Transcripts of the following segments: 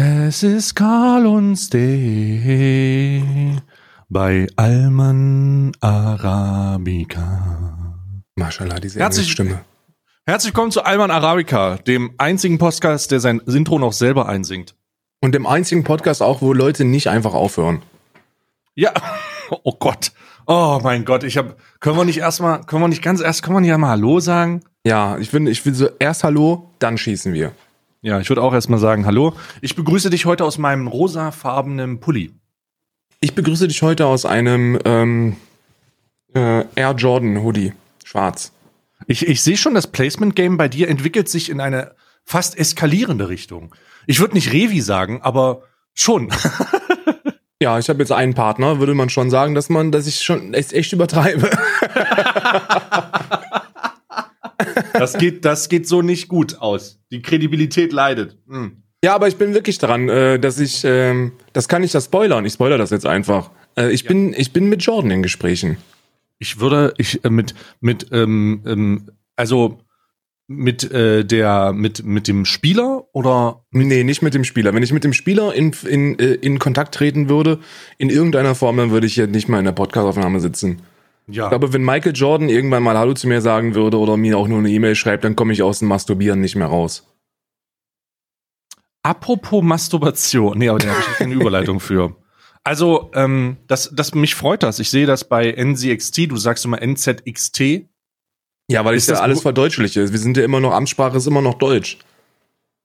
Es ist Karl und Stay bei Alman Arabica. Mashallah, diese Herzlich- Stimme. Herzlich willkommen zu Alman Arabica, dem einzigen Podcast, der sein Intro noch selber einsingt. Und dem einzigen Podcast auch, wo Leute nicht einfach aufhören. Ja, oh Gott. Oh mein Gott, ich hab, können wir nicht erstmal, können wir nicht ganz erst, können wir nicht einmal Hallo sagen? Ja, ich finde, ich will so erst Hallo, dann schießen wir. Ja, ich würde auch erstmal sagen Hallo. Ich begrüße dich heute aus meinem rosafarbenen Pulli. Ich begrüße dich heute aus einem ähm, äh, Air Jordan Hoodie. Schwarz. Ich, ich sehe schon, das Placement-Game bei dir entwickelt sich in eine fast eskalierende Richtung. Ich würde nicht Revi sagen, aber schon. Ja, ich habe jetzt einen Partner, würde man schon sagen, dass man, dass ich schon es echt übertreibe. Das geht, das geht so nicht gut aus. Die Kredibilität leidet. Hm. Ja, aber ich bin wirklich dran, äh, dass ich, ähm, das kann ich das spoilern. Ich spoiler das jetzt einfach. Äh, ich bin, ich bin mit Jordan in Gesprächen. Ich würde, ich äh, mit, mit, ähm, ähm, also mit äh, der, mit, mit dem Spieler oder Nee, nicht mit dem Spieler. Wenn ich mit dem Spieler in, in, in Kontakt treten würde, in irgendeiner Form, dann würde ich hier nicht mal in der Podcastaufnahme sitzen. Ja. Ich glaube, wenn Michael Jordan irgendwann mal Hallo zu mir sagen würde oder mir auch nur eine E-Mail schreibt, dann komme ich aus dem Masturbieren nicht mehr raus. Apropos Masturbation. Nee, aber da habe ich keine Überleitung für. Also, ähm, das, das, mich freut das. Ich sehe das bei NZXT, du sagst immer NZXT. Ja, weil ich Ist ja das alles verdeutschliche. Wir sind ja immer noch, Amtssprache ist immer noch Deutsch.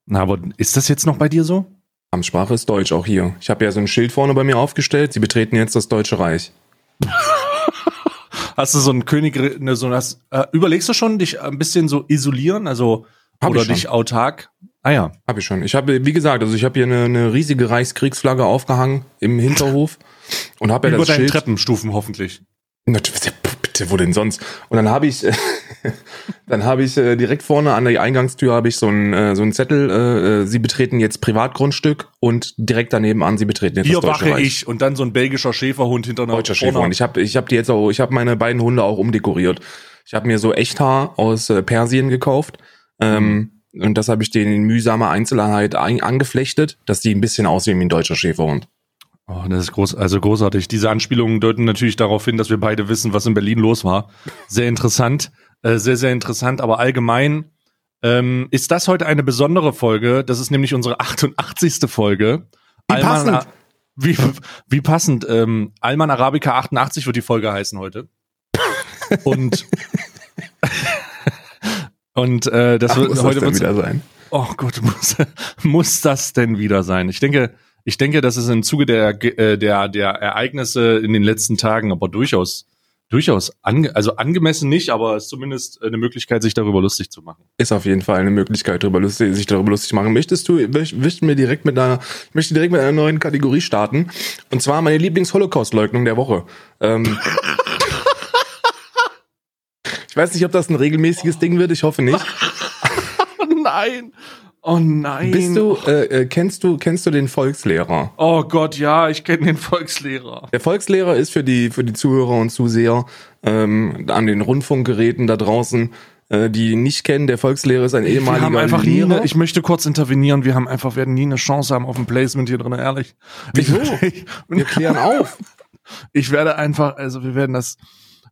Na, aber ist das jetzt noch bei dir so? Amtssprache ist Deutsch, auch hier. Ich habe ja so ein Schild vorne bei mir aufgestellt. Sie betreten jetzt das Deutsche Reich. Hast du so ein König, ne, so das, äh, überlegst du schon, dich ein bisschen so isolieren, also Hab oder dich autark? Ah ja. Habe ich schon. Ich habe, wie gesagt, also ich habe hier eine, eine riesige Reichskriegsflagge aufgehangen im Hinterhof und habe ja Über das deinen Schild. Treppenstufen hoffentlich. Bitte, wo denn sonst? Und dann habe ich, dann habe ich äh, direkt vorne an der Eingangstür habe ich so einen äh, so einen Zettel. Äh, äh, Sie betreten jetzt Privatgrundstück und direkt daneben an Sie betreten jetzt Hier das Deutsche wache Reich. ich und dann so ein belgischer Schäferhund hinter einer Deutscher vorne- Schäfer. Und ich habe ich habe die jetzt auch, ich habe meine beiden Hunde auch umdekoriert. Ich habe mir so Echthaar aus äh, Persien gekauft. Ähm, und das habe ich denen in mühsamer Einzelheit ein, angeflechtet, dass die ein bisschen aussehen wie ein deutscher Schäferhund. Oh, das ist groß, also großartig. Diese Anspielungen deuten natürlich darauf hin, dass wir beide wissen, was in Berlin los war. Sehr interessant, äh, sehr, sehr interessant. Aber allgemein ähm, ist das heute eine besondere Folge. Das ist nämlich unsere 88. Folge. Wie passend. wie, wie passend. Ähm, Alman Arabica 88 wird die Folge heißen heute. Und und äh, das Ach, wird muss das heute denn wird's- wieder sein. Oh Gott, muss, muss das denn wieder sein? Ich denke, ich denke, dass es im Zuge der, äh, der, der Ereignisse in den letzten Tagen aber durchaus, durchaus, ange, also angemessen nicht, aber es ist zumindest eine Möglichkeit, sich darüber lustig zu machen. Ist auf jeden Fall eine Möglichkeit, darüber lustig, sich darüber lustig machen. Möchtest du, möcht- möchten wir direkt mit einer, ich möchte direkt mit einer neuen Kategorie starten. Und zwar meine Lieblings-Holocaust-Leugnung der Woche. Ähm, ich weiß nicht, ob das ein regelmäßiges Ding wird, ich hoffe nicht. Nein! Oh nein! Bist du, äh, äh, kennst du, kennst du den Volkslehrer? Oh Gott, ja, ich kenne den Volkslehrer. Der Volkslehrer ist für die, für die Zuhörer und Zuseher ähm, an den Rundfunkgeräten da draußen, äh, die ihn nicht kennen. Der Volkslehrer ist ein Wir ehemaliger haben einfach nie Lehrer. eine, ich möchte kurz intervenieren, wir haben einfach, werden nie eine Chance haben auf ein Placement hier drin, ehrlich. Wieso? Wir klären auf. ich werde einfach, also wir werden das,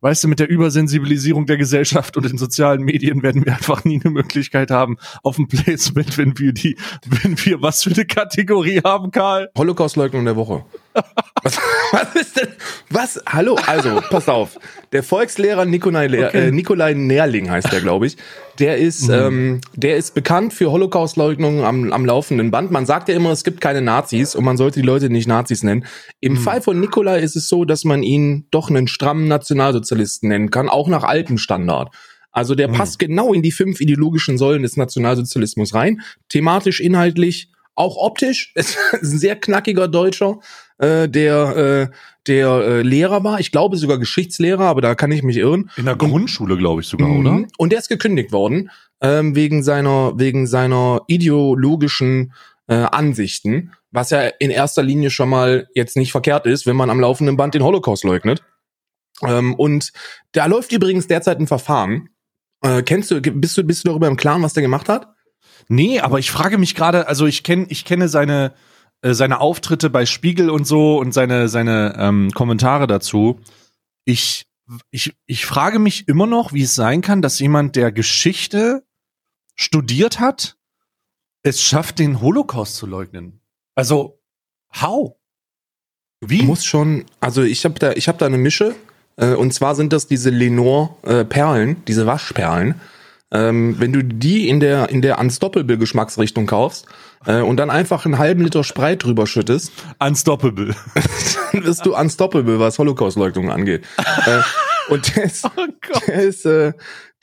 weißt du, mit der Übersensibilisierung der Gesellschaft und den sozialen Medien werden wir einfach nie eine Möglichkeit haben auf ein Placement, wenn wir die, wenn wir was für eine Kategorie haben, Karl. Holocaust-Leugnung der Woche. Was, was ist denn? Was? Hallo? Also, pass auf. Der Volkslehrer Nikolai, Lehr, Okay. äh, Nikolai Nährling heißt der, glaube ich. Der ist, ähm, der ist bekannt für Holocaust-Leugnungen am, am laufenden Band. Man sagt ja immer, es gibt keine Nazis und man sollte die Leute nicht Nazis nennen. Im Fall von Nikolai ist es so, dass man ihn doch einen strammen Nationalsozialisten nennen kann, auch nach altem Standard. Also der passt genau in die fünf ideologischen Säulen des Nationalsozialismus rein. Thematisch, inhaltlich, auch optisch. Es ist ein sehr knackiger Deutscher, äh, der, äh, der äh, Lehrer war. Ich glaube sogar Geschichtslehrer, aber da kann ich mich irren. In der Grundschule, glaube ich sogar, Mhm. oder? Und der ist gekündigt worden ähm, wegen seiner wegen seiner ideologischen äh, Ansichten, was ja in erster Linie schon mal jetzt nicht verkehrt ist, wenn man am laufenden Band den Holocaust leugnet. Ähm, und da läuft übrigens derzeit ein Verfahren. Äh, kennst du, bist du, bist du darüber im Klaren, was der gemacht hat? Nee, aber ich frage mich gerade, also ich kenne ich kenne seine äh, seine Auftritte bei Spiegel und so und seine seine ähm, Kommentare dazu. Ich ich ich frage mich immer noch, wie es sein kann, dass jemand, der Geschichte studiert hat, es schafft, den Holocaust zu leugnen. Also how? Wie? Muss schon, also ich habe da habe da eine Mische äh, und zwar sind das diese Lenore äh, diese Waschperlen ähm, wenn du die in der, in der Unstoppable Geschmacksrichtung kaufst äh, und dann einfach einen halben Liter Sprite drüber schüttest. Unstoppable. dann wirst du unstoppable, was Holocaust-Leugnung angeht. äh, und der ist, oh der, ist äh,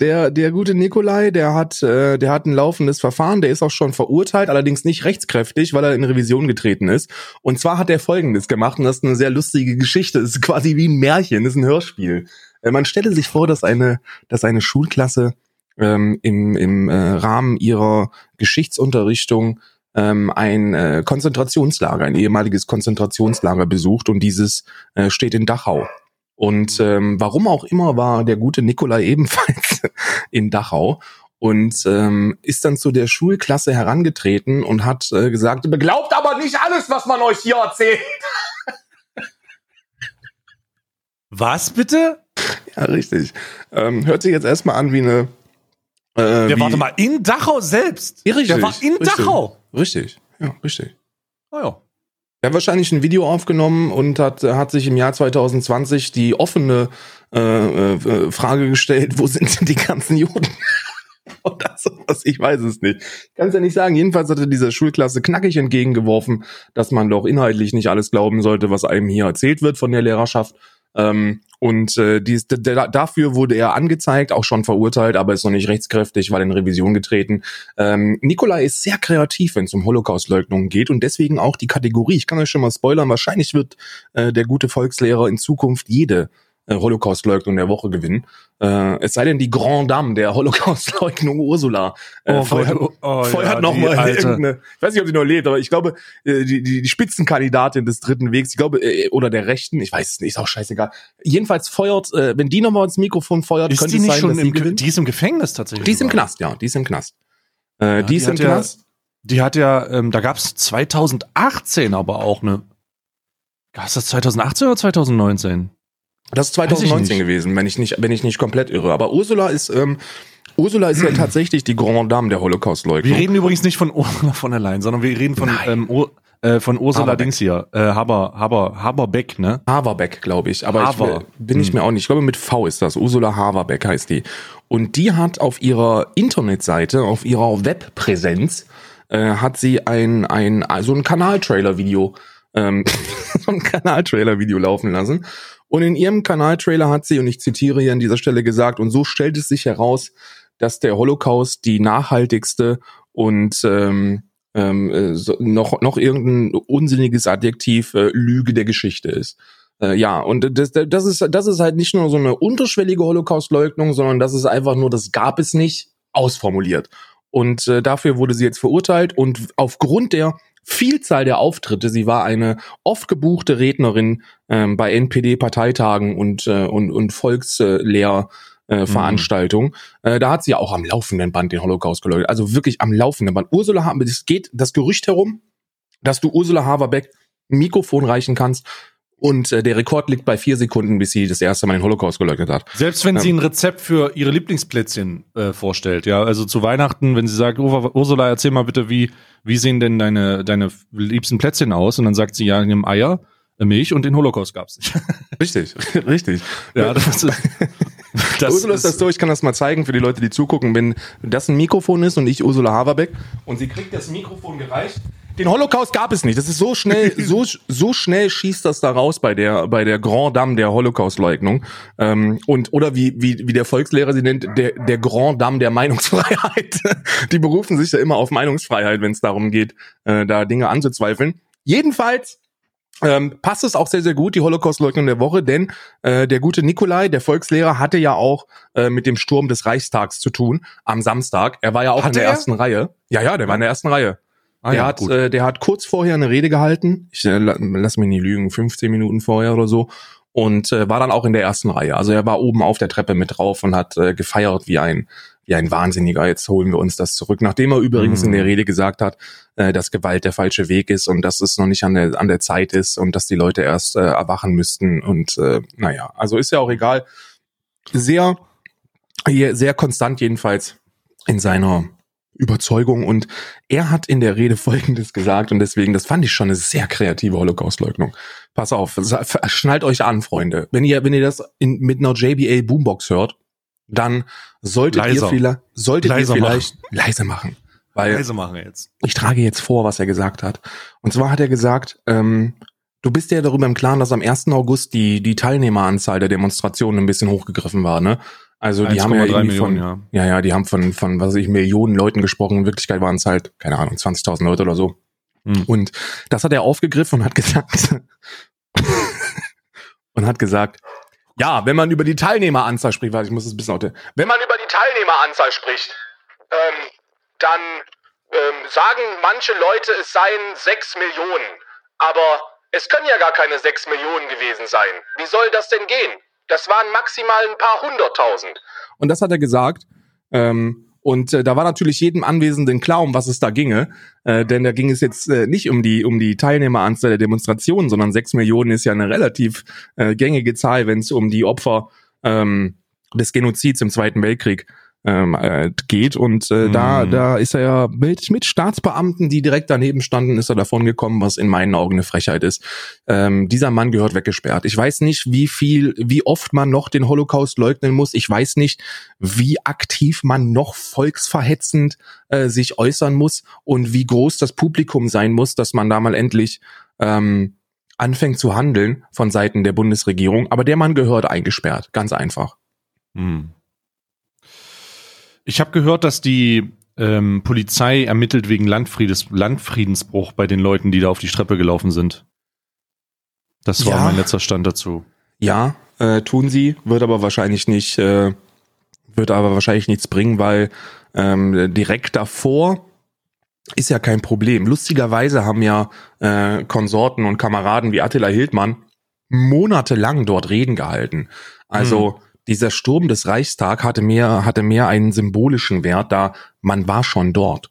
der, der gute Nikolai, der hat, äh, der hat ein laufendes Verfahren, der ist auch schon verurteilt, allerdings nicht rechtskräftig, weil er in Revision getreten ist. Und zwar hat er Folgendes gemacht, und das ist eine sehr lustige Geschichte. Das ist quasi wie ein Märchen, das ist ein Hörspiel. Äh, man stelle sich vor, dass eine, dass eine Schulklasse ähm, im, im äh, Rahmen ihrer Geschichtsunterrichtung ähm, ein äh, Konzentrationslager, ein ehemaliges Konzentrationslager besucht und dieses äh, steht in Dachau. Und ähm, warum auch immer war der gute Nikolai ebenfalls in Dachau und ähm, ist dann zu der Schulklasse herangetreten und hat äh, gesagt, beglaubt aber nicht alles, was man euch hier erzählt. Was bitte? Ja, richtig. Ähm, hört sich jetzt erstmal an wie eine äh, der warte mal, in Dachau selbst? Ja, richtig. Der war in richtig, Dachau? Richtig, ja, richtig. Ah ja. Er hat wahrscheinlich ein Video aufgenommen und hat, hat sich im Jahr 2020 die offene äh, äh, Frage gestellt, wo sind denn die ganzen Juden? Oder sowas, ich weiß es nicht. Ich kann es ja nicht sagen. Jedenfalls hatte diese Schulklasse knackig entgegengeworfen, dass man doch inhaltlich nicht alles glauben sollte, was einem hier erzählt wird von der Lehrerschaft. Ähm, und äh, dies, dafür wurde er angezeigt, auch schon verurteilt, aber ist noch nicht rechtskräftig, weil in Revision getreten. Ähm, Nikolai ist sehr kreativ, wenn es um Holocaust-Leugnungen geht und deswegen auch die Kategorie. Ich kann euch schon mal spoilern, wahrscheinlich wird äh, der gute Volkslehrer in Zukunft jede äh, Holocaust-Leugnung der Woche gewinnen. Äh, es sei denn, die Grand Dame der Holocaust-Leugnung Ursula äh, oh, feuert, oh, oh, feuert ja, nochmal irgendeine, ich weiß nicht, ob sie noch lebt, aber ich glaube, äh, die, die, die Spitzenkandidatin des dritten Wegs, ich glaube, äh, oder der Rechten, ich weiß es nicht, ist auch scheißegal. Jedenfalls feuert, äh, wenn die nochmal ins Mikrofon feuert, ist könnte die nicht sein, schon dass im, gewinnt. Die ist im Gefängnis tatsächlich. Die ist im Knast, ja, die ist im Knast. Äh, ja, die, die ist im ja, Knast. Die hat ja, ähm, da gab's 2018 aber auch eine. Gab's das 2018 oder 2019? Das ist 2019 gewesen, wenn ich nicht, wenn ich nicht komplett irre. Aber Ursula ist, ähm, Ursula ist ja tatsächlich die Grande Dame der Holocaust-Leugnung. Wir reden übrigens nicht von Ursula von der Leyen, sondern wir reden von, ähm, Ur äh, von Ursula Haberbeck. Dings hier, äh, Haber, Haber, Haberbeck, ne? Haverbeck, glaube ich. Aber Haver. ich bin ich mir auch nicht. Ich glaube, mit V ist das. Ursula Haverbeck heißt die. Und die hat auf ihrer Internetseite, auf ihrer Webpräsenz, äh, hat sie ein, ein, so ein Kanaltrailer-Video, ähm, so ein Kanaltrailer-Video laufen lassen. Und in ihrem Kanaltrailer hat sie, und ich zitiere hier an dieser Stelle gesagt, und so stellt es sich heraus, dass der Holocaust die nachhaltigste und ähm, ähm, äh, so, noch, noch irgendein unsinniges Adjektiv äh, Lüge der Geschichte ist. Äh, ja, und das, das, ist, das ist halt nicht nur so eine unterschwellige Holocaust-Leugnung, sondern das ist einfach nur, das gab es nicht, ausformuliert. Und äh, dafür wurde sie jetzt verurteilt und aufgrund der Vielzahl der Auftritte. Sie war eine oft gebuchte Rednerin ähm, bei NPD-Parteitagen und, äh, und, und Volkslehr. Äh, Veranstaltung. Mhm. Äh, da hat sie ja auch am laufenden Band den Holocaust geleugnet. Also wirklich am laufenden Band. Ursula, ha es geht das Gerücht herum, dass du Ursula Haverbeck ein Mikrofon reichen kannst und äh, der Rekord liegt bei vier Sekunden, bis sie das erste Mal den Holocaust geleugnet hat. Selbst wenn ähm, sie ein Rezept für ihre Lieblingsplätzchen äh, vorstellt, ja, also zu Weihnachten, wenn sie sagt, Ursula, erzähl mal bitte, wie, wie sehen denn deine, deine liebsten Plätzchen aus? Und dann sagt sie, ja, in dem Eier, äh, Milch und den Holocaust gab's nicht. Richtig, richtig. Ja, das ist, das Ursula ist das so, ich kann das mal zeigen für die Leute, die zugucken, wenn das ein Mikrofon ist und ich Ursula Haverbeck und sie kriegt das Mikrofon gereicht, den Holocaust gab es nicht. Das ist so schnell, so, so schnell schießt das da raus bei der, bei der Grand Dame der Holocaust-Leugnung. Ähm, und, oder wie, wie, wie der Volkslehrer sie nennt, der, der Grand Dame der Meinungsfreiheit. Die berufen sich ja immer auf Meinungsfreiheit, wenn es darum geht, äh, da Dinge anzuzweifeln. Jedenfalls, ähm, passt es auch sehr, sehr gut, die Holocaust-Leugnung der Woche, denn äh, der gute Nikolai, der Volkslehrer, hatte ja auch äh, mit dem Sturm des Reichstags zu tun am Samstag. Er war ja auch hatte in der er? ersten Reihe. Ja, ja, der war in der ersten Reihe. Ah, der, ja, hat, äh, der hat kurz vorher eine Rede gehalten. Ich äh, lass mich nicht lügen, 15 Minuten vorher oder so. Und äh, war dann auch in der ersten Reihe. Also er war oben auf der Treppe mit drauf und hat äh, gefeiert wie ein ja, ein Wahnsinniger, jetzt holen wir uns das zurück. Nachdem er übrigens mhm. in der Rede gesagt hat, äh, dass Gewalt der falsche Weg ist und dass es noch nicht an der, an der Zeit ist und dass die Leute erst äh, erwachen müssten. Und äh, naja, also ist ja auch egal. Sehr, sehr konstant jedenfalls in seiner Überzeugung und er hat in der Rede Folgendes gesagt und deswegen, das fand ich schon eine sehr kreative Holocaust-Leugnung. Pass auf, schnallt euch an, Freunde. Wenn ihr, wenn ihr das in, mit einer JBL Boombox hört, dann solltet Leiser. ihr vielleicht, solltet Leiser ihr vielleicht machen. leise machen. Weil leise machen jetzt. Ich trage jetzt vor, was er gesagt hat. Und zwar hat er gesagt, ähm, du bist ja darüber im Klaren, dass am 1. August die, die Teilnehmeranzahl der Demonstrationen ein bisschen hochgegriffen war, ne? Also die haben ja irgendwie Millionen, von, ja. ja, ja, die haben von, von, was weiß ich, Millionen Leuten gesprochen. In Wirklichkeit waren es halt, keine Ahnung, 20.000 Leute oder so. Hm. Und das hat er aufgegriffen und hat gesagt, und hat gesagt, ja, wenn man über die Teilnehmeranzahl spricht, warte, ich muss es ein bisschen heute, wenn man über die Teilnehmeranzahl spricht, ähm, dann ähm, sagen manche Leute, es seien sechs Millionen. Aber es können ja gar keine sechs Millionen gewesen sein. Wie soll das denn gehen? Das waren maximal ein paar hunderttausend. Und das hat er gesagt. Ähm, und äh, da war natürlich jedem Anwesenden klar, um was es da ginge. Äh, denn da ging es jetzt äh, nicht um die, um die Teilnehmeranzahl der Demonstrationen, sondern sechs Millionen ist ja eine relativ äh, gängige Zahl, wenn es um die Opfer ähm, des Genozids im Zweiten Weltkrieg ähm, äh, geht. Und äh, mhm. da, da ist er ja mit, mit Staatsbeamten, die direkt daneben standen, ist er davon gekommen, was in meinen Augen eine Frechheit ist. Ähm, dieser Mann gehört weggesperrt. Ich weiß nicht, wie viel, wie oft man noch den Holocaust leugnen muss. Ich weiß nicht, wie aktiv man noch volksverhetzend äh, sich äußern muss und wie groß das Publikum sein muss, dass man da mal endlich ähm, anfängt zu handeln von Seiten der Bundesregierung. Aber der Mann gehört eingesperrt, ganz einfach. Mhm. Ich habe gehört, dass die ähm, Polizei ermittelt wegen Landfriedes, Landfriedensbruch bei den Leuten, die da auf die Streppe gelaufen sind. Das war ja. mein letzter Stand dazu. Ja, äh, tun sie, wird aber wahrscheinlich nicht, äh, wird aber wahrscheinlich nichts bringen, weil ähm, direkt davor ist ja kein Problem. Lustigerweise haben ja äh, Konsorten und Kameraden wie Attila Hildmann monatelang dort Reden gehalten. Also hm dieser Sturm des Reichstag hatte mehr, hatte mehr einen symbolischen Wert, da man war schon dort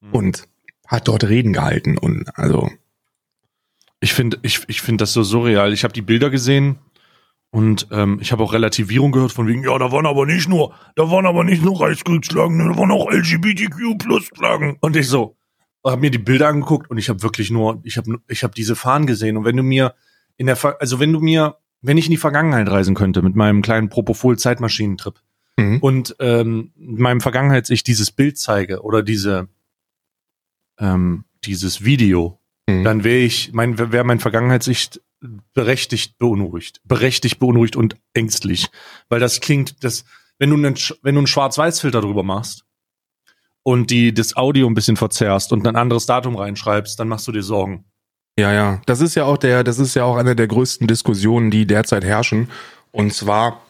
mhm. und hat dort Reden gehalten und also. Ich finde, ich, ich finde das so surreal. Ich habe die Bilder gesehen und ähm, ich habe auch Relativierung gehört von wegen, ja, da waren aber nicht nur, da waren aber nicht nur Reichskriegsflaggen, da waren auch LGBTQ Plus Flaggen. Und ich so, habe mir die Bilder angeguckt und ich habe wirklich nur, ich habe, ich habe diese Fahnen gesehen. Und wenn du mir in der, also wenn du mir wenn ich in die Vergangenheit reisen könnte mit meinem kleinen Propofol-Zeitmaschinentrip mhm. und ähm, meinem Vergangenheit ich dieses Bild zeige oder diese ähm, dieses Video, mhm. dann wäre ich, mein, wäre mein Vergangenheitssicht berechtigt beunruhigt, berechtigt beunruhigt und ängstlich, weil das klingt, das, wenn du einen, wenn du einen Schwarz-Weiß-Filter drüber machst und die das Audio ein bisschen verzerrst und ein anderes Datum reinschreibst, dann machst du dir Sorgen. Ja, ja. Das ist ja auch der, das ist ja auch eine der größten Diskussionen, die derzeit herrschen. Und zwar,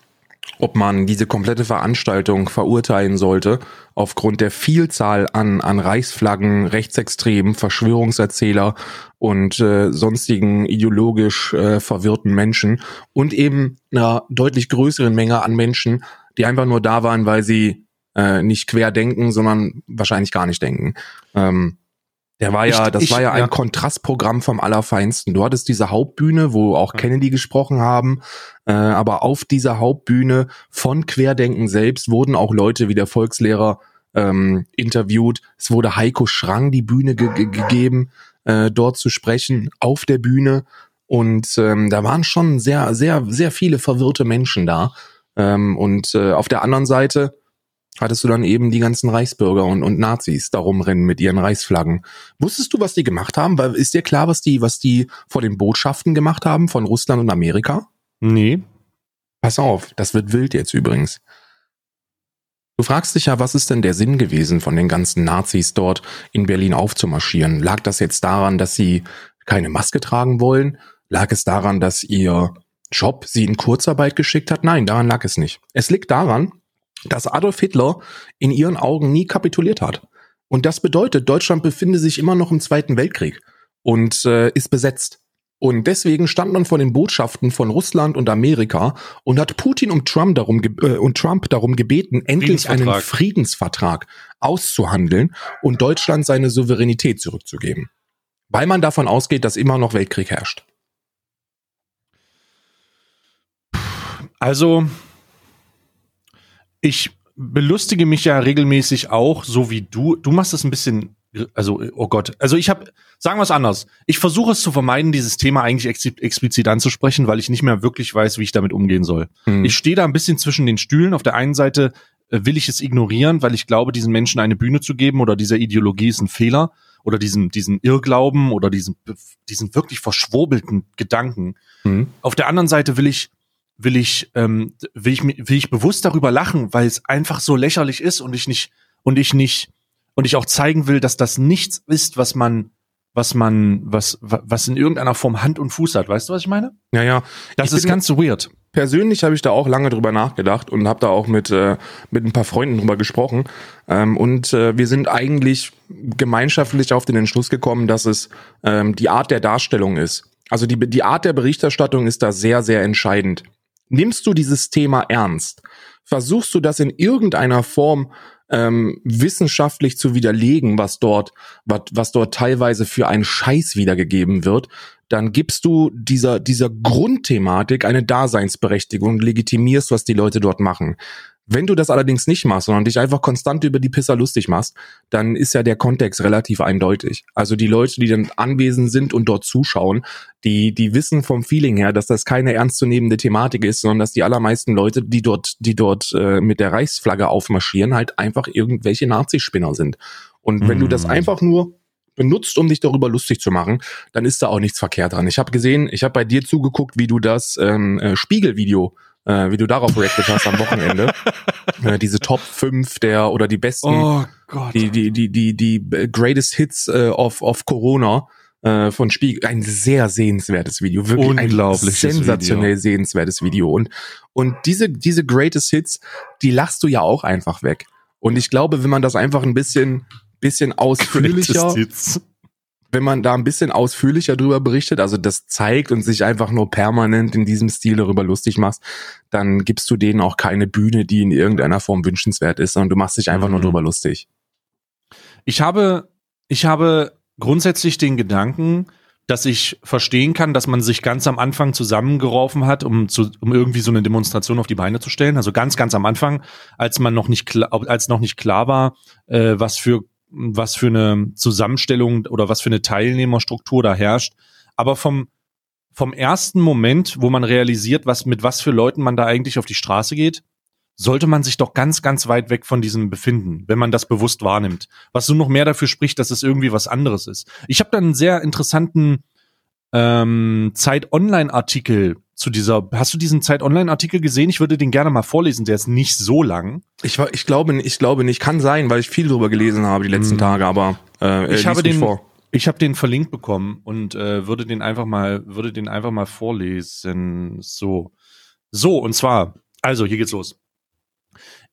ob man diese komplette Veranstaltung verurteilen sollte, aufgrund der Vielzahl an, an Reichsflaggen, Rechtsextremen, Verschwörungserzähler und äh, sonstigen ideologisch äh, verwirrten Menschen und eben einer deutlich größeren Menge an Menschen, die einfach nur da waren, weil sie äh, nicht quer denken, sondern wahrscheinlich gar nicht denken. Ähm, der war ja, das ich, war ja ein ja. Kontrastprogramm vom Allerfeinsten. Du hattest diese Hauptbühne, wo auch ja. Kennedy gesprochen haben, äh, aber auf dieser Hauptbühne von Querdenken selbst wurden auch Leute wie der Volkslehrer ähm, interviewt. Es wurde Heiko Schrang die Bühne ge ge gegeben, äh, dort zu sprechen, auf der Bühne. Und ähm, da waren schon sehr, sehr, sehr viele verwirrte Menschen da. Ähm, und äh, auf der anderen Seite hattest du dann eben die ganzen Reichsbürger und, und Nazis darum rennen mit ihren Reichsflaggen. Wusstest du, was die gemacht haben? Weil ist dir klar, was die, was die vor den Botschaften gemacht haben von Russland und Amerika? Nee. Pass auf, das wird wild jetzt übrigens. Du fragst dich ja, was ist denn der Sinn gewesen von den ganzen Nazis dort in Berlin aufzumarschieren? Lag das jetzt daran, dass sie keine Maske tragen wollen? Lag es daran, dass ihr Job sie in Kurzarbeit geschickt hat? Nein, daran lag es nicht. Es liegt daran, dass Adolf Hitler in ihren Augen nie kapituliert hat. Und das bedeutet, Deutschland befindet sich immer noch im Zweiten Weltkrieg und äh, ist besetzt. Und deswegen stand man vor den Botschaften von Russland und Amerika und hat Putin und Trump darum, äh, und Trump darum gebeten, endlich einen Friedensvertrag auszuhandeln und Deutschland seine Souveränität zurückzugeben. Weil man davon ausgeht, dass immer noch Weltkrieg herrscht. Also, ich belustige mich ja regelmäßig auch, so wie du. Du machst es ein bisschen also oh Gott, also ich habe, sagen wir es anders, ich versuche es zu vermeiden, dieses Thema eigentlich ex explizit anzusprechen, weil ich nicht mehr wirklich weiß, wie ich damit umgehen soll. Mhm. Ich stehe da ein bisschen zwischen den Stühlen. Auf der einen Seite äh, will ich es ignorieren, weil ich glaube, diesen Menschen eine Bühne zu geben oder dieser Ideologie ist ein Fehler oder diesen diesen Irrglauben oder diesen diesen wirklich verschwurbelten Gedanken. Mhm. Auf der anderen Seite will ich will ich ähm, will ich will ich bewusst darüber lachen, weil es einfach so lächerlich ist und ich nicht und ich nicht und ich auch zeigen will, dass das nichts ist, was man was man, was, was in irgendeiner Form Hand und Fuß hat. Weißt du, was ich meine? Ja, ja. Das ich ist ganz so weird. Persönlich habe ich da auch lange drüber nachgedacht und habe da auch mit, äh, mit ein paar Freunden drüber gesprochen. Ähm, und äh, wir sind eigentlich gemeinschaftlich auf den Entschluss gekommen, dass es ähm, die Art der Darstellung ist. Also die, die Art der Berichterstattung ist da sehr, sehr entscheidend. Nimmst du dieses Thema ernst? Versuchst du das in irgendeiner Form ähm, wissenschaftlich zu widerlegen, was dort, was, was dort teilweise für einen Scheiß wiedergegeben wird, dann gibst du dieser, dieser Grundthematik eine Daseinsberechtigung legitimierst, was die Leute dort machen. Wenn du das allerdings nicht machst, sondern dich einfach konstant über die Pisser lustig machst, dann ist ja der Kontext relativ eindeutig. Also die Leute, die dann anwesend sind und dort zuschauen, die, die wissen vom Feeling her, dass das keine ernstzunehmende Thematik ist, sondern dass die allermeisten Leute, die dort, die dort äh, mit der Reichsflagge aufmarschieren, halt einfach irgendwelche Nazispinner sind. Und wenn mm. du das mhm. einfach nur benutzt, um dich darüber lustig zu machen, dann ist da auch nichts verkehrt dran. Ich habe gesehen, ich habe bei dir zugeguckt, wie du das ähm, äh, Spiegelvideo äh, wie du darauf reacted hast am Wochenende. äh, diese Top 5 der oder die besten, oh Gott. die, die, die, die, die greatest Hits äh, of, of Corona äh, von Spiegel. Ein sehr sehenswertes Video. Wirklich Unglaublich. sensationell Video. sehenswertes Video. Und, und diese, diese greatest Hits, die lachst du ja auch einfach weg. Und ich glaube, wenn man das einfach ein bisschen, bisschen ausführlicher, wenn man da ein bisschen ausführlicher drüber berichtet, also das zeigt und sich einfach nur permanent in diesem Stil darüber lustig machst, dann gibst du denen auch keine Bühne, die in irgendeiner Form wünschenswert ist, sondern du machst dich einfach mhm. nur drüber lustig. Ich habe, ich habe grundsätzlich den Gedanken, dass ich verstehen kann, dass man sich ganz am Anfang zusammengeworfen hat, um, zu, um irgendwie so eine Demonstration auf die Beine zu stellen. Also ganz, ganz am Anfang, als man noch nicht klar, als noch nicht klar war, äh, was für was für eine Zusammenstellung oder was für eine Teilnehmerstruktur da herrscht. Aber vom, vom ersten Moment, wo man realisiert, was, mit was für Leuten man da eigentlich auf die Straße geht, sollte man sich doch ganz, ganz weit weg von diesem befinden, wenn man das bewusst wahrnimmt. Was so noch mehr dafür spricht, dass es irgendwie was anderes ist. Ich habe da einen sehr interessanten ähm, Zeit-Online-Artikel zu dieser. Hast du diesen Zeit-Online-Artikel gesehen? Ich würde den gerne mal vorlesen. Der ist nicht so lang. Ich, ich glaube, ich glaube nicht. Kann sein, weil ich viel drüber gelesen habe die letzten hm. Tage. Aber äh, ich habe den. Vor. Ich habe den verlinkt bekommen und äh, würde den einfach mal würde den einfach mal vorlesen. So, so und zwar. Also hier geht's los.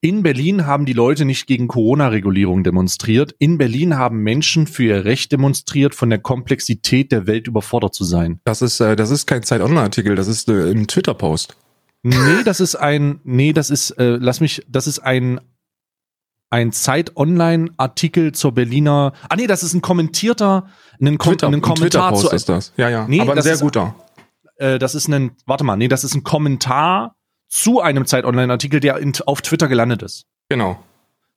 In Berlin haben die Leute nicht gegen Corona-Regulierung demonstriert. In Berlin haben Menschen für ihr Recht demonstriert, von der Komplexität der Welt überfordert zu sein. Das ist, äh, das ist kein Zeit-Online-Artikel, das ist äh, ein Twitter-Post. Nee, das ist ein, nee, das ist, äh, lass mich, das ist ein, ein Zeit-Online-Artikel zur Berliner. Ah nee, das ist ein kommentierter, ein, Kom Twitter, ein Kommentar zu. ist das. Ja, ja. Nee, aber ein sehr ist, guter. Äh, das ist ein, warte mal, nee, das ist ein Kommentar zu einem Zeit Online-Artikel, der in, auf Twitter gelandet ist. Genau.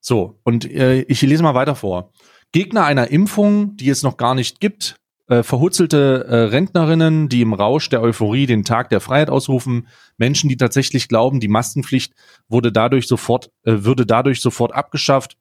So, und äh, ich lese mal weiter vor. Gegner einer Impfung, die es noch gar nicht gibt, äh, verhutzelte äh, Rentnerinnen, die im Rausch der Euphorie den Tag der Freiheit ausrufen, Menschen, die tatsächlich glauben, die Maskenpflicht wurde dadurch sofort, äh, würde dadurch sofort abgeschafft.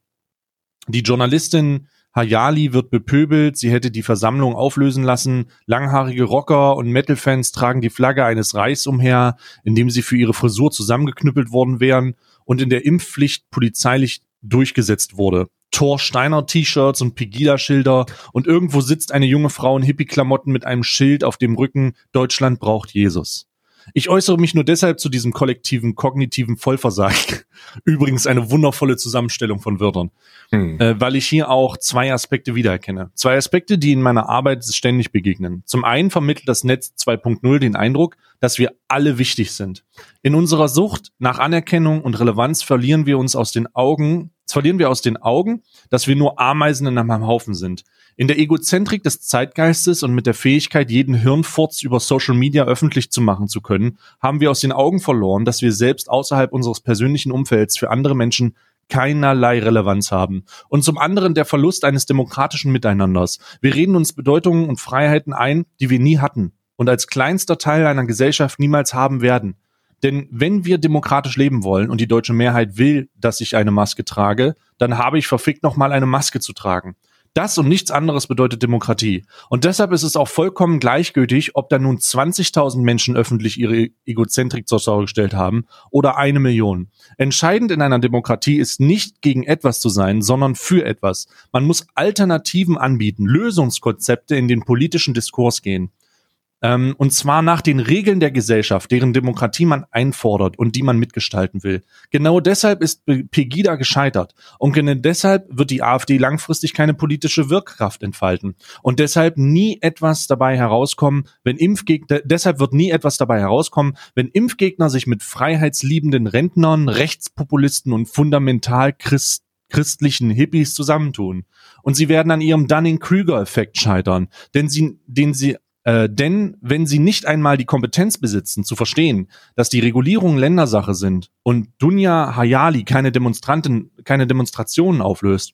Die Journalistin Hayali wird bepöbelt, sie hätte die Versammlung auflösen lassen, langhaarige Rocker und Metal-Fans tragen die Flagge eines Reichs umher, indem sie für ihre Frisur zusammengeknüppelt worden wären und in der Impfpflicht polizeilich durchgesetzt wurde. Thor Steiner T-Shirts und Pegida-Schilder und irgendwo sitzt eine junge Frau in Hippie-Klamotten mit einem Schild auf dem Rücken, Deutschland braucht Jesus. Ich äußere mich nur deshalb zu diesem kollektiven kognitiven Vollversagen. Übrigens eine wundervolle Zusammenstellung von Wörtern, hm. äh, weil ich hier auch zwei Aspekte wiedererkenne. Zwei Aspekte, die in meiner Arbeit ständig begegnen. Zum einen vermittelt das Netz 2.0 den Eindruck, dass wir alle wichtig sind. In unserer Sucht nach Anerkennung und Relevanz verlieren wir uns aus den Augen, verlieren wir aus den Augen, dass wir nur Ameisen in einem Haufen sind. In der Egozentrik des Zeitgeistes und mit der Fähigkeit, jeden Hirnfurz über Social Media öffentlich zu machen zu können, haben wir aus den Augen verloren, dass wir selbst außerhalb unseres persönlichen Umfelds für andere Menschen keinerlei Relevanz haben. Und zum anderen der Verlust eines demokratischen Miteinanders. Wir reden uns Bedeutungen und Freiheiten ein, die wir nie hatten und als kleinster Teil einer Gesellschaft niemals haben werden. Denn wenn wir demokratisch leben wollen und die deutsche Mehrheit will, dass ich eine Maske trage, dann habe ich verfickt nochmal eine Maske zu tragen. Das und nichts anderes bedeutet Demokratie. Und deshalb ist es auch vollkommen gleichgültig, ob da nun 20.000 Menschen öffentlich ihre Egozentrik zur Schau gestellt haben oder eine Million. Entscheidend in einer Demokratie ist nicht gegen etwas zu sein, sondern für etwas. Man muss Alternativen anbieten, Lösungskonzepte in den politischen Diskurs gehen. Ähm, und zwar nach den Regeln der Gesellschaft, deren Demokratie man einfordert und die man mitgestalten will. Genau deshalb ist Pegida gescheitert. Und genau deshalb wird die AfD langfristig keine politische Wirkkraft entfalten. Und deshalb nie etwas dabei herauskommen, wenn Impfgegner, deshalb wird nie etwas dabei herauskommen, wenn Impfgegner sich mit freiheitsliebenden Rentnern, Rechtspopulisten und fundamental Christ christlichen Hippies zusammentun. Und sie werden an ihrem Dunning-Krüger-Effekt scheitern, denn sie, den sie äh, denn wenn sie nicht einmal die Kompetenz besitzen, zu verstehen, dass die Regulierungen Ländersache sind und Dunja Hayali keine Demonstranten, keine Demonstrationen auflöst,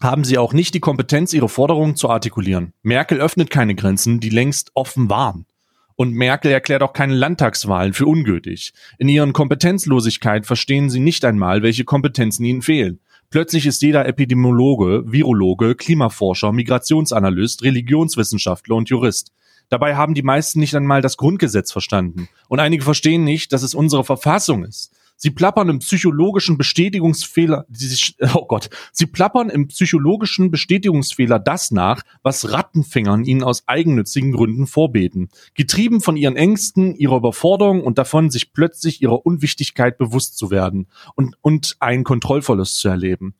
haben sie auch nicht die Kompetenz, ihre Forderungen zu artikulieren. Merkel öffnet keine Grenzen, die längst offen waren. Und Merkel erklärt auch keine Landtagswahlen für ungültig. In ihren Kompetenzlosigkeit verstehen sie nicht einmal, welche Kompetenzen ihnen fehlen. Plötzlich ist jeder Epidemiologe, Virologe, Klimaforscher, Migrationsanalyst, Religionswissenschaftler und Jurist. Dabei haben die meisten nicht einmal das Grundgesetz verstanden. Und einige verstehen nicht, dass es unsere Verfassung ist. Sie plappern im psychologischen Bestätigungsfehler, oh Gott, sie plappern im psychologischen Bestätigungsfehler das nach, was Rattenfängern ihnen aus eigennützigen Gründen vorbeten. Getrieben von ihren Ängsten, ihrer Überforderung und davon, sich plötzlich ihrer Unwichtigkeit bewusst zu werden und, und einen Kontrollverlust zu erleben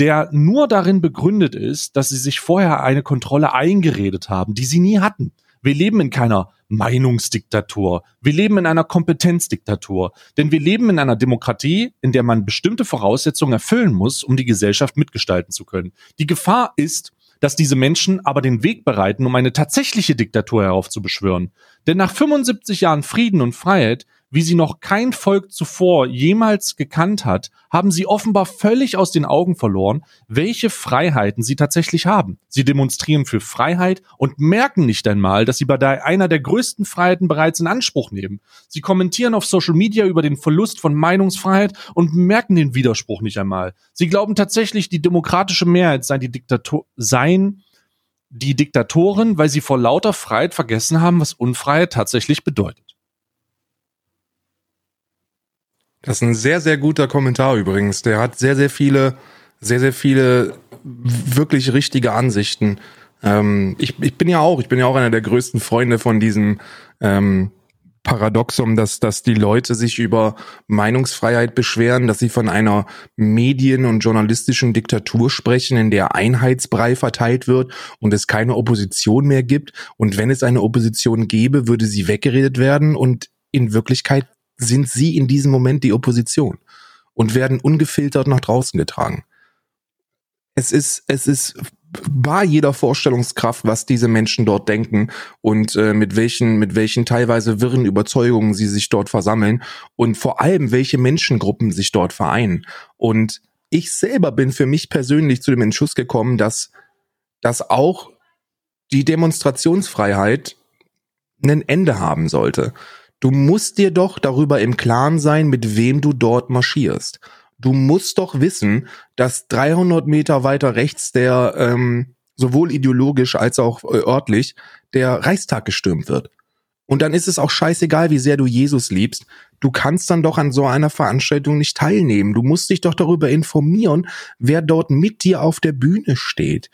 der nur darin begründet ist, dass sie sich vorher eine Kontrolle eingeredet haben, die sie nie hatten. Wir leben in keiner Meinungsdiktatur. Wir leben in einer Kompetenzdiktatur. Denn wir leben in einer Demokratie, in der man bestimmte Voraussetzungen erfüllen muss, um die Gesellschaft mitgestalten zu können. Die Gefahr ist, dass diese Menschen aber den Weg bereiten, um eine tatsächliche Diktatur heraufzubeschwören. Denn nach 75 Jahren Frieden und Freiheit wie sie noch kein Volk zuvor jemals gekannt hat, haben sie offenbar völlig aus den Augen verloren, welche Freiheiten sie tatsächlich haben. Sie demonstrieren für Freiheit und merken nicht einmal, dass sie bei einer der größten Freiheiten bereits in Anspruch nehmen. Sie kommentieren auf Social Media über den Verlust von Meinungsfreiheit und merken den Widerspruch nicht einmal. Sie glauben tatsächlich, die demokratische Mehrheit sei die Diktatur, seien die Diktatoren, weil sie vor lauter Freiheit vergessen haben, was Unfreiheit tatsächlich bedeutet. Das ist ein sehr, sehr guter Kommentar übrigens. Der hat sehr, sehr viele, sehr, sehr viele wirklich richtige Ansichten. Ähm, ich, ich bin ja auch, ich bin ja auch einer der größten Freunde von diesem ähm, Paradoxum, dass, dass die Leute sich über Meinungsfreiheit beschweren, dass sie von einer Medien- und journalistischen Diktatur sprechen, in der Einheitsbrei verteilt wird und es keine Opposition mehr gibt. Und wenn es eine Opposition gäbe, würde sie weggeredet werden und in Wirklichkeit sind sie in diesem Moment die Opposition und werden ungefiltert nach draußen getragen. Es ist, es ist bei jeder Vorstellungskraft, was diese Menschen dort denken und äh, mit welchen, mit welchen teilweise wirren Überzeugungen sie sich dort versammeln und vor allem welche Menschengruppen sich dort vereinen. Und ich selber bin für mich persönlich zu dem Entschluss gekommen, dass, dass auch die Demonstrationsfreiheit ein Ende haben sollte. Du musst dir doch darüber im Klaren sein, mit wem du dort marschierst. Du musst doch wissen, dass 300 Meter weiter rechts der ähm, sowohl ideologisch als auch äh, örtlich der Reichstag gestürmt wird. Und dann ist es auch scheißegal, wie sehr du Jesus liebst. Du kannst dann doch an so einer Veranstaltung nicht teilnehmen. Du musst dich doch darüber informieren, wer dort mit dir auf der Bühne steht.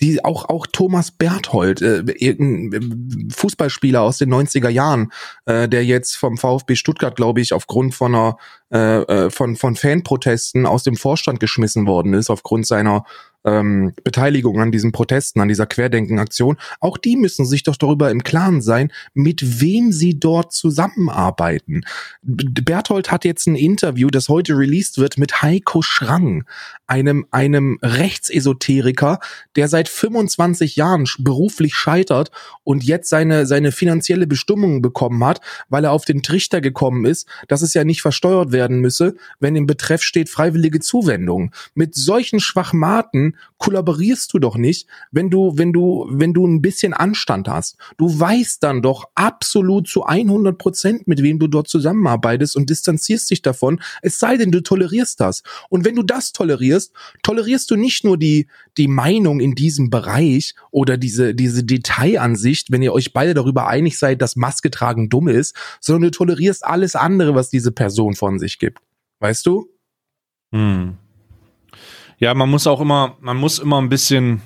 Die auch auch Thomas Berthold, äh, irgendein Fußballspieler aus den 90er Jahren, äh, der jetzt vom VfB Stuttgart, glaube ich, aufgrund von einer äh, äh, von von Fanprotesten aus dem Vorstand geschmissen worden ist aufgrund seiner ähm, Beteiligung an diesen Protesten, an dieser Querdenken-Aktion, auch die müssen sich doch darüber im Klaren sein, mit wem sie dort zusammenarbeiten. Berthold hat jetzt ein Interview, das heute released wird, mit Heiko Schrang, einem, einem Rechtsesoteriker, der seit 25 Jahren beruflich scheitert und jetzt seine, seine finanzielle Bestimmung bekommen hat, weil er auf den Trichter gekommen ist, dass es ja nicht versteuert werden müsse, wenn im Betreff steht freiwillige Zuwendung. Mit solchen Schwachmaten kollaborierst du doch nicht, wenn du, wenn du, wenn du ein bisschen Anstand hast. Du weißt dann doch absolut zu 100 Prozent, mit wem du dort zusammenarbeitest und distanzierst dich davon, es sei denn, du tolerierst das. Und wenn du das tolerierst, tolerierst du nicht nur die, die Meinung in diesem Bereich oder diese, diese Detailansicht, wenn ihr euch beide darüber einig seid, dass Maske tragen dumm ist, sondern du tolerierst alles andere, was diese Person von sich gibt. Weißt du? Hm. Ja, man muss auch immer, man muss immer ein bisschen,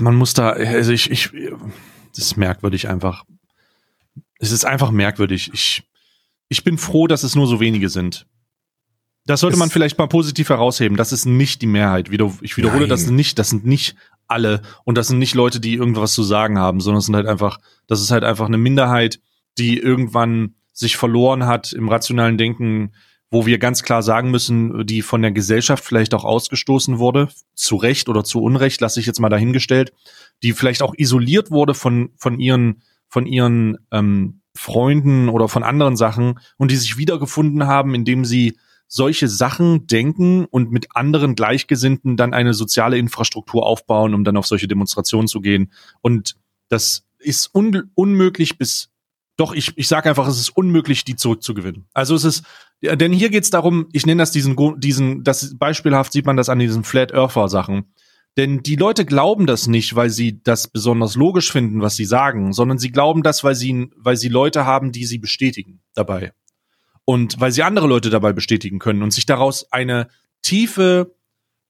man muss da, also ich, ich, das ist merkwürdig einfach. Es ist einfach merkwürdig. Ich, ich bin froh, dass es nur so wenige sind. Das sollte es man vielleicht mal positiv herausheben. Das ist nicht die Mehrheit. Ich wiederhole Nein. das nicht. Das sind nicht alle und das sind nicht Leute, die irgendwas zu sagen haben, sondern es sind halt einfach, das ist halt einfach eine Minderheit, die irgendwann sich verloren hat im rationalen Denken, wo wir ganz klar sagen müssen, die von der Gesellschaft vielleicht auch ausgestoßen wurde, zu Recht oder zu Unrecht, lasse ich jetzt mal dahingestellt, die vielleicht auch isoliert wurde von, von ihren, von ihren ähm, Freunden oder von anderen Sachen und die sich wiedergefunden haben, indem sie solche Sachen denken und mit anderen Gleichgesinnten dann eine soziale Infrastruktur aufbauen, um dann auf solche Demonstrationen zu gehen. Und das ist un unmöglich bis doch, ich, ich sage einfach, es ist unmöglich, die zurückzugewinnen. Also es ist, ja, denn hier geht es darum, ich nenne das diesen, diesen, das beispielhaft sieht man das an diesen Flat Earther Sachen. Denn die Leute glauben das nicht, weil sie das besonders logisch finden, was sie sagen, sondern sie glauben das, weil sie, weil sie Leute haben, die sie bestätigen dabei. Und weil sie andere Leute dabei bestätigen können und sich daraus eine tiefe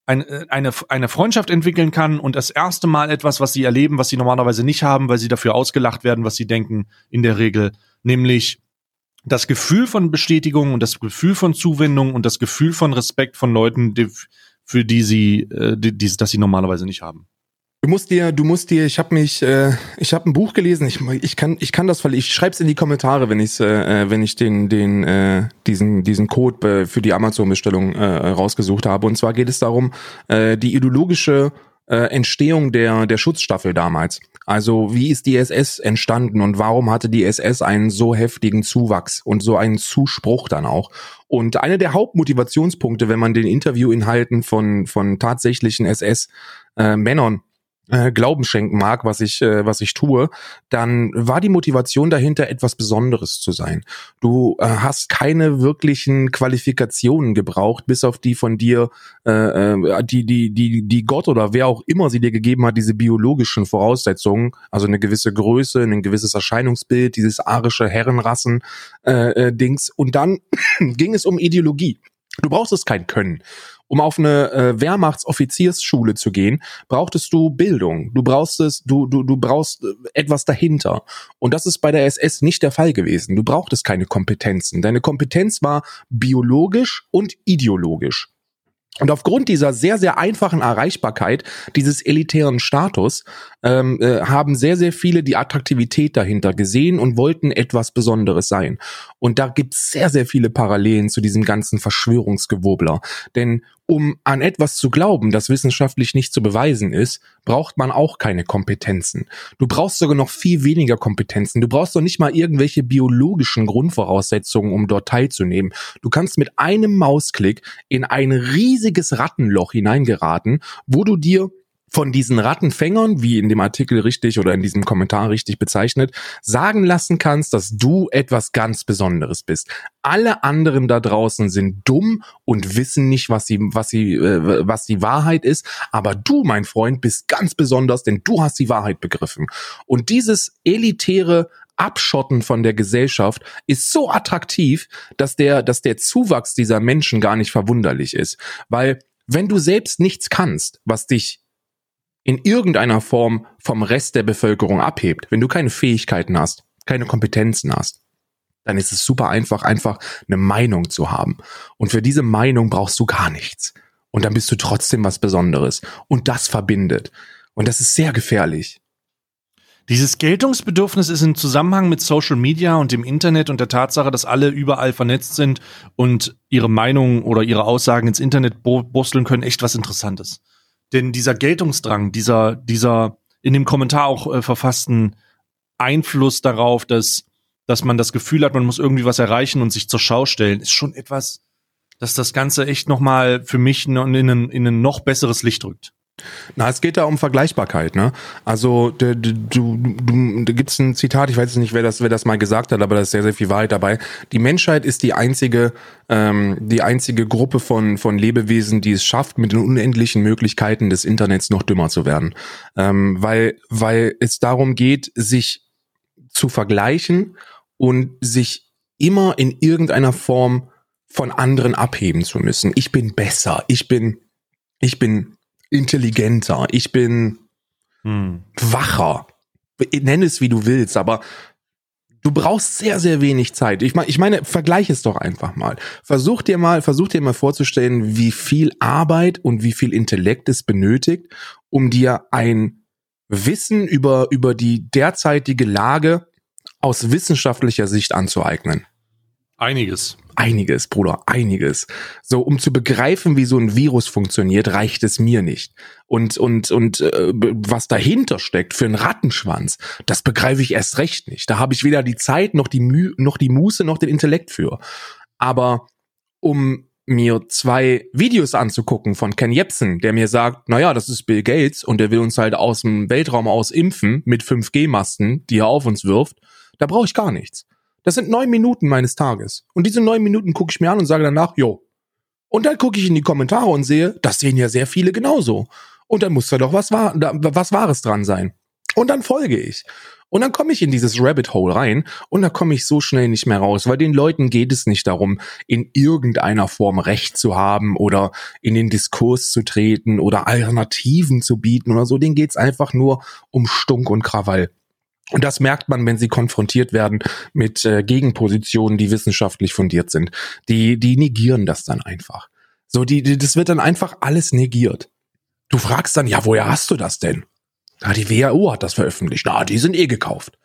ein, äh, eine, eine Freundschaft entwickeln kann und das erste Mal etwas, was sie erleben, was sie normalerweise nicht haben, weil sie dafür ausgelacht werden, was sie denken, in der Regel, nämlich das Gefühl von Bestätigung und das Gefühl von Zuwendung und das Gefühl von Respekt von Leuten, die, für die sie, äh, die, die, das sie normalerweise nicht haben. Du musst dir, du musst dir, ich habe mich, äh, ich habe ein Buch gelesen. Ich, ich kann, ich kann das, ich schreib's in die Kommentare, wenn ich, äh, wenn ich den, den, äh, diesen, diesen Code äh, für die Amazon-Bestellung äh, rausgesucht habe. Und zwar geht es darum, äh, die ideologische äh, Entstehung der, der Schutzstaffel damals. Also wie ist die SS entstanden und warum hatte die SS einen so heftigen Zuwachs und so einen Zuspruch dann auch? Und eine der Hauptmotivationspunkte, wenn man den Interviewinhalten von, von tatsächlichen SS-Männern äh, Glauben schenken mag, was ich, äh, was ich tue, dann war die Motivation dahinter, etwas Besonderes zu sein. Du äh, hast keine wirklichen Qualifikationen gebraucht, bis auf die von dir, äh, äh, die, die, die, die Gott oder wer auch immer sie dir gegeben hat, diese biologischen Voraussetzungen, also eine gewisse Größe, ein gewisses Erscheinungsbild, dieses arische Herrenrassen äh, äh, Dings. Und dann ging es um Ideologie. Du brauchst es kein Können. Um auf eine äh, Wehrmachtsoffiziersschule zu gehen, brauchtest du Bildung. Du brauchst es, du, du, du brauchst äh, etwas dahinter. Und das ist bei der SS nicht der Fall gewesen. Du brauchtest keine Kompetenzen. Deine Kompetenz war biologisch und ideologisch. Und aufgrund dieser sehr, sehr einfachen Erreichbarkeit, dieses elitären Status, ähm, äh, haben sehr, sehr viele die Attraktivität dahinter gesehen und wollten etwas Besonderes sein. Und da gibt's sehr, sehr viele Parallelen zu diesem ganzen Verschwörungsgewobler. Denn um an etwas zu glauben, das wissenschaftlich nicht zu beweisen ist, braucht man auch keine Kompetenzen. Du brauchst sogar noch viel weniger Kompetenzen. Du brauchst doch nicht mal irgendwelche biologischen Grundvoraussetzungen, um dort teilzunehmen. Du kannst mit einem Mausklick in ein riesiges Rattenloch hineingeraten, wo du dir von diesen Rattenfängern, wie in dem Artikel richtig oder in diesem Kommentar richtig bezeichnet, sagen lassen kannst, dass du etwas ganz Besonderes bist. Alle anderen da draußen sind dumm und wissen nicht, was sie, was sie, äh, was die Wahrheit ist. Aber du, mein Freund, bist ganz besonders, denn du hast die Wahrheit begriffen. Und dieses elitäre Abschotten von der Gesellschaft ist so attraktiv, dass der, dass der Zuwachs dieser Menschen gar nicht verwunderlich ist. Weil Wenn du selbst nichts kannst, was dich in irgendeiner Form vom Rest der Bevölkerung abhebt, wenn du keine Fähigkeiten hast, keine Kompetenzen hast, dann ist es super einfach, einfach eine Meinung zu haben. Und für diese Meinung brauchst du gar nichts. Und dann bist du trotzdem was Besonderes. Und das verbindet. Und das ist sehr gefährlich. Dieses Geltungsbedürfnis ist im Zusammenhang mit Social Media und dem Internet und der Tatsache, dass alle überall vernetzt sind und ihre Meinungen oder ihre Aussagen ins Internet bursteln können, echt was Interessantes. Denn dieser Geltungsdrang, dieser, dieser in dem Kommentar auch äh, verfassten Einfluss darauf, dass dass man das Gefühl hat, man muss irgendwie was erreichen und sich zur Schau stellen, ist schon etwas, dass das Ganze echt nochmal für mich in ein, in ein noch besseres Licht rückt. Na, es geht da um Vergleichbarkeit, ne? Also du, du, du, da gibt's ein Zitat, ich weiß nicht, wer das, wer das mal gesagt hat, aber da ist sehr, sehr viel Wahrheit dabei. Die Menschheit ist die einzige, ähm, die einzige Gruppe von von Lebewesen, die es schafft, mit den unendlichen Möglichkeiten des Internets noch dümmer zu werden, ähm, weil weil es darum geht, sich zu vergleichen und sich immer in irgendeiner Form von anderen abheben zu müssen. Ich bin besser, ich bin, ich bin intelligenter, ich bin hm. wacher. Nenn es wie du willst, aber du brauchst sehr, sehr wenig Zeit. Ich meine, ich meine, vergleich es doch einfach mal. Versuch dir mal, versuch dir mal vorzustellen, wie viel Arbeit und wie viel Intellekt es benötigt, um dir ein Wissen über, über die derzeitige Lage aus wissenschaftlicher Sicht anzueignen? Einiges. Einiges, Bruder, einiges. So, um zu begreifen, wie so ein Virus funktioniert, reicht es mir nicht. Und und und äh, was dahinter steckt für einen Rattenschwanz, das begreife ich erst recht nicht. Da habe ich weder die Zeit noch die Mühe, noch die Muße noch den Intellekt für. Aber um mir zwei Videos anzugucken von Ken Jebsen, der mir sagt, naja, das ist Bill Gates und der will uns halt aus dem Weltraum aus impfen mit 5G-Masten, die er auf uns wirft da brauche ich gar nichts. Das sind neun Minuten meines Tages. Und diese neun Minuten gucke ich mir an und sage danach, jo. Und dann gucke ich in die Kommentare und sehe, das sehen ja sehr viele genauso. Und dann muss da doch was, was Wahres dran sein. Und dann folge ich. Und dann komme ich in dieses Rabbit Hole rein und da komme ich so schnell nicht mehr raus, weil den Leuten geht es nicht darum, in irgendeiner Form Recht zu haben oder in den Diskurs zu treten oder Alternativen zu bieten oder so. Denen geht's einfach nur um Stunk und Krawall. Und das merkt man, wenn sie konfrontiert werden mit äh, Gegenpositionen, die wissenschaftlich fundiert sind. Die, die negieren das dann einfach. So, die, die, das wird dann einfach alles negiert. Du fragst dann, ja, woher hast du das denn? Na, die WHO hat das veröffentlicht. Na, die sind eh gekauft.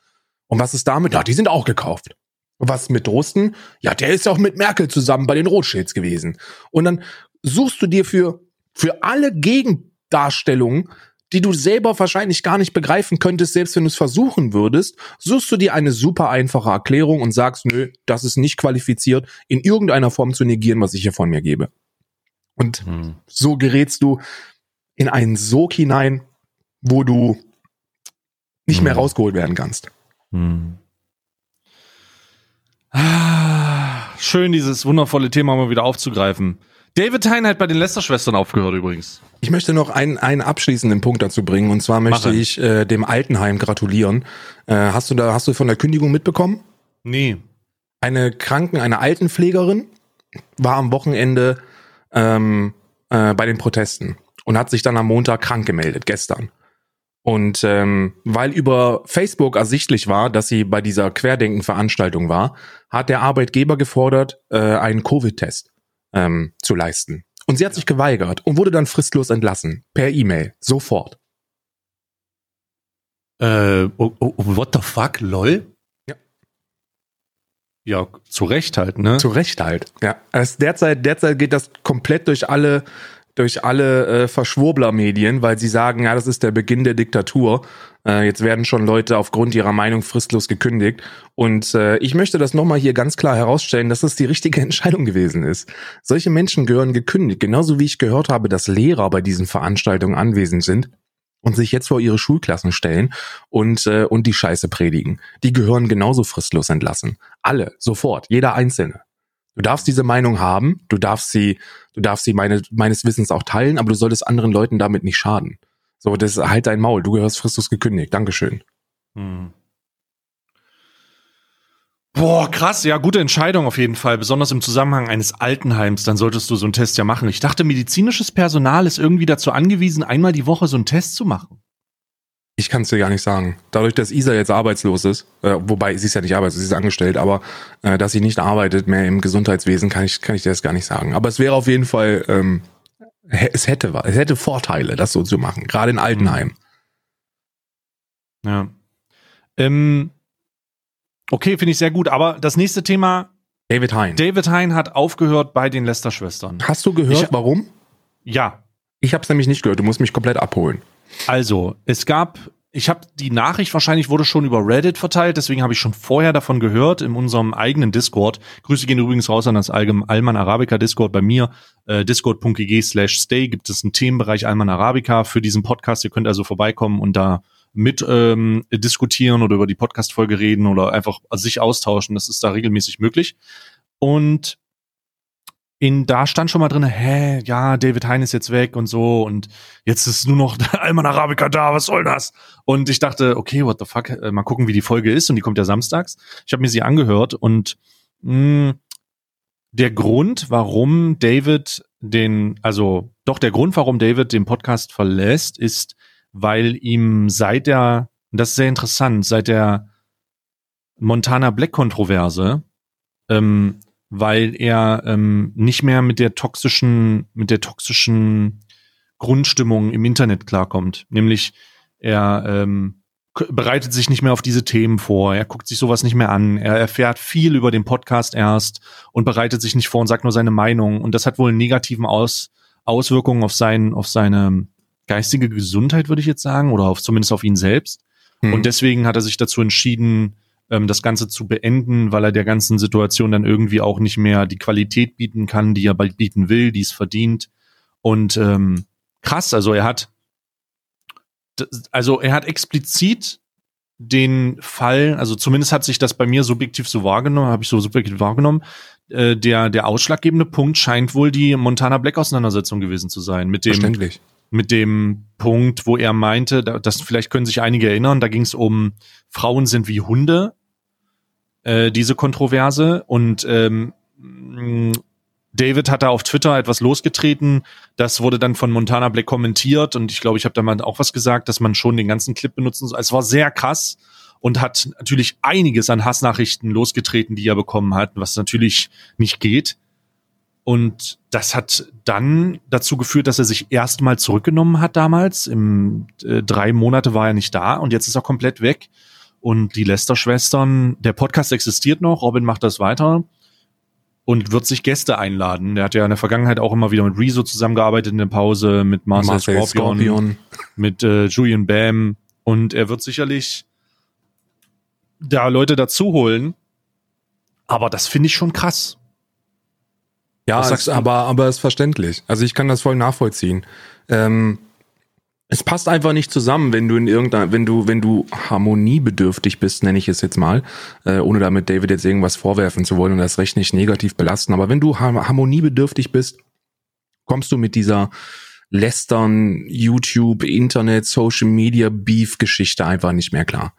Und was ist damit? Na, die sind auch gekauft. Und was mit Drosten? Ja, der ist ja auch mit Merkel zusammen bei den Rothschilds gewesen. Und dann suchst du dir für, für alle Gegendarstellungen die du selber wahrscheinlich gar nicht begreifen könntest, selbst wenn du es versuchen würdest, suchst du dir eine super einfache Erklärung und sagst, nö, das ist nicht qualifiziert, in irgendeiner Form zu negieren, was ich hier von mir gebe. Und hm. so gerätst du in einen Sog hinein, wo du nicht hm. mehr rausgeholt werden kannst. Hm. Ah, schön, dieses wundervolle Thema mal wieder aufzugreifen. David Hein hat bei den Lester-Schwestern aufgehört übrigens. Ich möchte noch einen, einen abschließenden Punkt dazu bringen. Und zwar möchte Mache. ich äh, dem Altenheim gratulieren. Äh, hast du da, hast du von der Kündigung mitbekommen? Nee. Eine Kranken, eine Altenpflegerin war am Wochenende ähm, äh, bei den Protesten und hat sich dann am Montag krank gemeldet, gestern. Und ähm, weil über Facebook ersichtlich war, dass sie bei dieser Querdenken-Veranstaltung war, hat der Arbeitgeber gefordert, äh, einen Covid-Test ähm, zu leisten. Und sie hat sich geweigert und wurde dann fristlos entlassen. Per E-Mail. Sofort. Äh, oh, oh, what the fuck, lol? Ja. Ja, zu Recht halt, ne? Zu Recht halt, ja. Also derzeit, derzeit geht das komplett durch alle durch alle äh, Verschwurbler-Medien, weil sie sagen, ja, das ist der Beginn der Diktatur. Äh, jetzt werden schon Leute aufgrund ihrer Meinung fristlos gekündigt. Und äh, ich möchte das nochmal hier ganz klar herausstellen, dass das die richtige Entscheidung gewesen ist. Solche Menschen gehören gekündigt, genauso wie ich gehört habe, dass Lehrer bei diesen Veranstaltungen anwesend sind und sich jetzt vor ihre Schulklassen stellen und äh, und die Scheiße predigen. Die gehören genauso fristlos entlassen. Alle, sofort, jeder einzelne. Du darfst diese Meinung haben, du darfst sie, du darfst sie meine, meines Wissens auch teilen, aber du solltest anderen Leuten damit nicht schaden. So, das halt dein Maul, du gehörst fristus gekündigt. Dankeschön. Hm. Boah, krass, ja, gute Entscheidung auf jeden Fall. Besonders im Zusammenhang eines Altenheims, dann solltest du so einen Test ja machen. Ich dachte, medizinisches Personal ist irgendwie dazu angewiesen, einmal die Woche so einen Test zu machen. Ich kann es dir gar nicht sagen. Dadurch, dass Isa jetzt arbeitslos ist, äh, wobei sie ist ja nicht arbeitslos, sie ist angestellt, aber äh, dass sie nicht arbeitet mehr im Gesundheitswesen, kann ich, kann ich dir das gar nicht sagen. Aber es wäre auf jeden Fall, ähm, es hätte es hätte Vorteile, das so zu machen, gerade in Altenheim. Ja. Ähm, okay, finde ich sehr gut. Aber das nächste Thema. David Hein. David Hein hat aufgehört bei den Lester-Schwestern. Hast du gehört, Ich- warum? Ja, Ich habe es nämlich nicht gehört. Du musst mich komplett abholen. Also, es gab, ich habe die Nachricht wahrscheinlich wurde schon über Reddit verteilt, deswegen habe ich schon vorher davon gehört in unserem eigenen Discord. Grüße gehen übrigens raus an das Allgem- Alman Arabica Discord bei mir. Äh, Discord.gg slash stay gibt es einen Themenbereich Alman Arabica für diesen Podcast. Ihr könnt also vorbeikommen und da mit ähm, diskutieren oder über die Podcast-Folge reden oder einfach sich austauschen. Das ist da regelmäßig möglich. Und in, da stand schon mal drin, hä, ja, David Hein ist jetzt weg und so und jetzt ist nur noch Alman Arabica da, was soll das? Und ich dachte, okay, what the fuck, äh, mal gucken, wie die Folge ist und die kommt ja samstags. Ich habe mir sie angehört und mh, der Grund, warum David den, also doch der Grund, warum David den Podcast verlässt, ist, weil ihm seit der, das ist sehr interessant, seit der Montana Black Kontroverse, ähm, weil er ähm, nicht mehr mit der toxischen, mit der toxischen Grundstimmung im Internet klarkommt. Nämlich er ähm, bereitet sich nicht mehr auf diese Themen vor, er guckt sich sowas nicht mehr an, er erfährt viel über den Podcast erst und bereitet sich nicht vor und sagt nur seine Meinung. Und das hat wohl negativen Aus Auswirkungen auf sein, auf seine geistige Gesundheit, würde ich jetzt sagen, oder auf zumindest auf ihn selbst. Hm. Und deswegen hat er sich dazu entschieden, ähm, das Ganze zu beenden, weil er der ganzen Situation dann irgendwie auch nicht mehr die Qualität bieten kann, die er bald bieten will, die es verdient. Und ähm, krass, also er hat, also er hat explizit den Fall, also zumindest hat sich das bei mir subjektiv so wahrgenommen, habe ich so subjektiv wahrgenommen, äh, der, der ausschlaggebende Punkt scheint wohl die Montana Black Auseinandersetzung gewesen zu sein, mit dem, Verständlich. mit dem Punkt, wo er meinte, da- das vielleicht können sich einige erinnern, da ging es um Frauen sind wie Hunde, äh, diese Kontroverse und ähm, David hat da auf Twitter etwas losgetreten, das wurde dann von Montana Black kommentiert und ich glaube, ich habe da mal auch was gesagt, dass man schon den ganzen Clip benutzen soll. Es war sehr krass und hat natürlich einiges an Hassnachrichten losgetreten, die er bekommen hat, was natürlich nicht geht. Und das hat dann dazu geführt, dass er sich erstmal zurückgenommen hat damals. Im äh, drei Monate war er nicht da und jetzt ist er komplett weg. Und die Lester-Schwestern, der Podcast existiert noch, Robin macht das weiter und wird sich Gäste einladen. Der hat ja in der Vergangenheit auch immer wieder mit Rezo zusammengearbeitet in der Pause, mit Marcel, Marcel Scorpion, Scorpion. mit äh, Julian Bam. Und er wird sicherlich da Leute dazu holen. Aber das finde ich schon krass. Ja, es, aber, aber ist verständlich. Also ich kann das voll nachvollziehen. Ähm, es passt einfach nicht zusammen, wenn du in irgendeiner, wenn du, wenn du harmoniebedürftig bist, nenne ich es jetzt mal, äh, ohne damit David jetzt irgendwas vorwerfen zu wollen und das Recht nicht negativ belasten. Aber wenn du har- harmoniebedürftig bist, kommst du mit dieser Lästern, YouTube, Internet, Social Media Beef Geschichte einfach nicht mehr klar.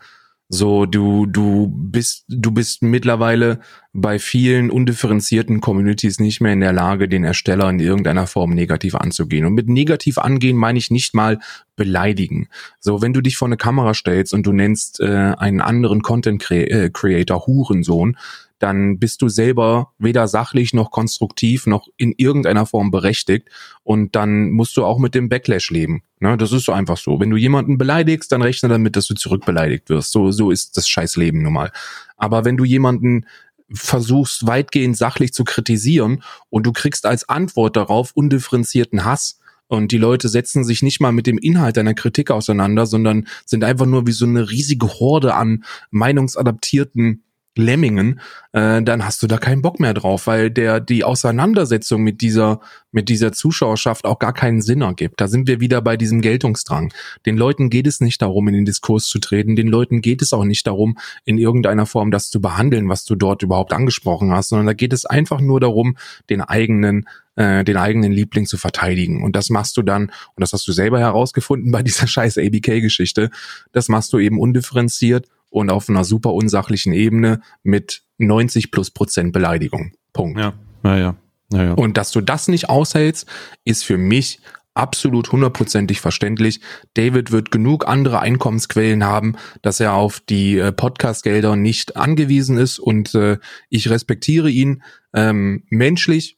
So, du, du bist, du bist mittlerweile bei vielen undifferenzierten Communities nicht mehr in der Lage, den Ersteller in irgendeiner Form negativ anzugehen. Und mit negativ angehen meine ich nicht mal beleidigen. So, wenn du dich vor eine Kamera stellst und du nennst äh, einen anderen Content äh, Creator Hurensohn, dann bist du selber weder sachlich noch konstruktiv noch in irgendeiner Form berechtigt und dann musst du auch mit dem Backlash leben. Ne, das ist so einfach so. Wenn du jemanden beleidigst, dann rechne damit, dass du zurückbeleidigt wirst. So, so ist das scheiß Leben nun mal. Aber wenn du jemanden versuchst, weitgehend sachlich zu kritisieren und du kriegst als Antwort darauf undifferenzierten Hass, und die Leute setzen sich nicht mal mit dem Inhalt deiner Kritik auseinander, sondern sind einfach nur wie so eine riesige Horde an meinungsadaptierten Lemmingen, äh, dann hast du da keinen Bock mehr drauf, weil der die Auseinandersetzung mit dieser mit dieser Zuschauerschaft auch gar keinen Sinn ergibt. Da sind wir wieder bei diesem Geltungsdrang. Den Leuten geht es nicht darum, in den Diskurs zu treten. Den Leuten geht es auch nicht darum, in irgendeiner Form das zu behandeln, was du dort überhaupt angesprochen hast, sondern da geht es einfach nur darum, den eigenen äh, den eigenen Liebling zu verteidigen. Und das machst du dann, und das hast du selber herausgefunden bei dieser scheiß ABK-Geschichte, das machst du eben undifferenziert und auf einer super unsachlichen Ebene mit 90 plus Prozent Beleidigung. Punkt. Ja, ja, ja. ja, ja. Und dass du das nicht aushältst, ist für mich absolut hundertprozentig verständlich. David wird genug andere Einkommensquellen haben, dass er auf die äh, Podcast-Gelder nicht angewiesen ist und äh, ich respektiere ihn ähm, menschlich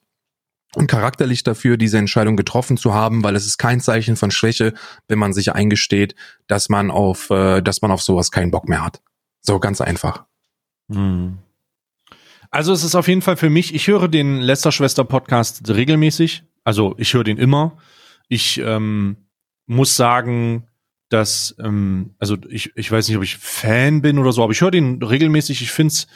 und charakterlich dafür, diese Entscheidung getroffen zu haben, weil es ist kein Zeichen von Schwäche, wenn man sich eingesteht, dass man auf, äh, dass man auf sowas keinen Bock mehr hat. So ganz einfach. Hm. Also es ist auf jeden Fall für mich, ich höre den Lester-Schwester-Podcast regelmäßig. Also ich höre den immer. Ich ähm, muss sagen, dass, ähm, also ich, ich weiß nicht, ob ich Fan bin oder so, aber ich höre den regelmäßig. Ich finde es,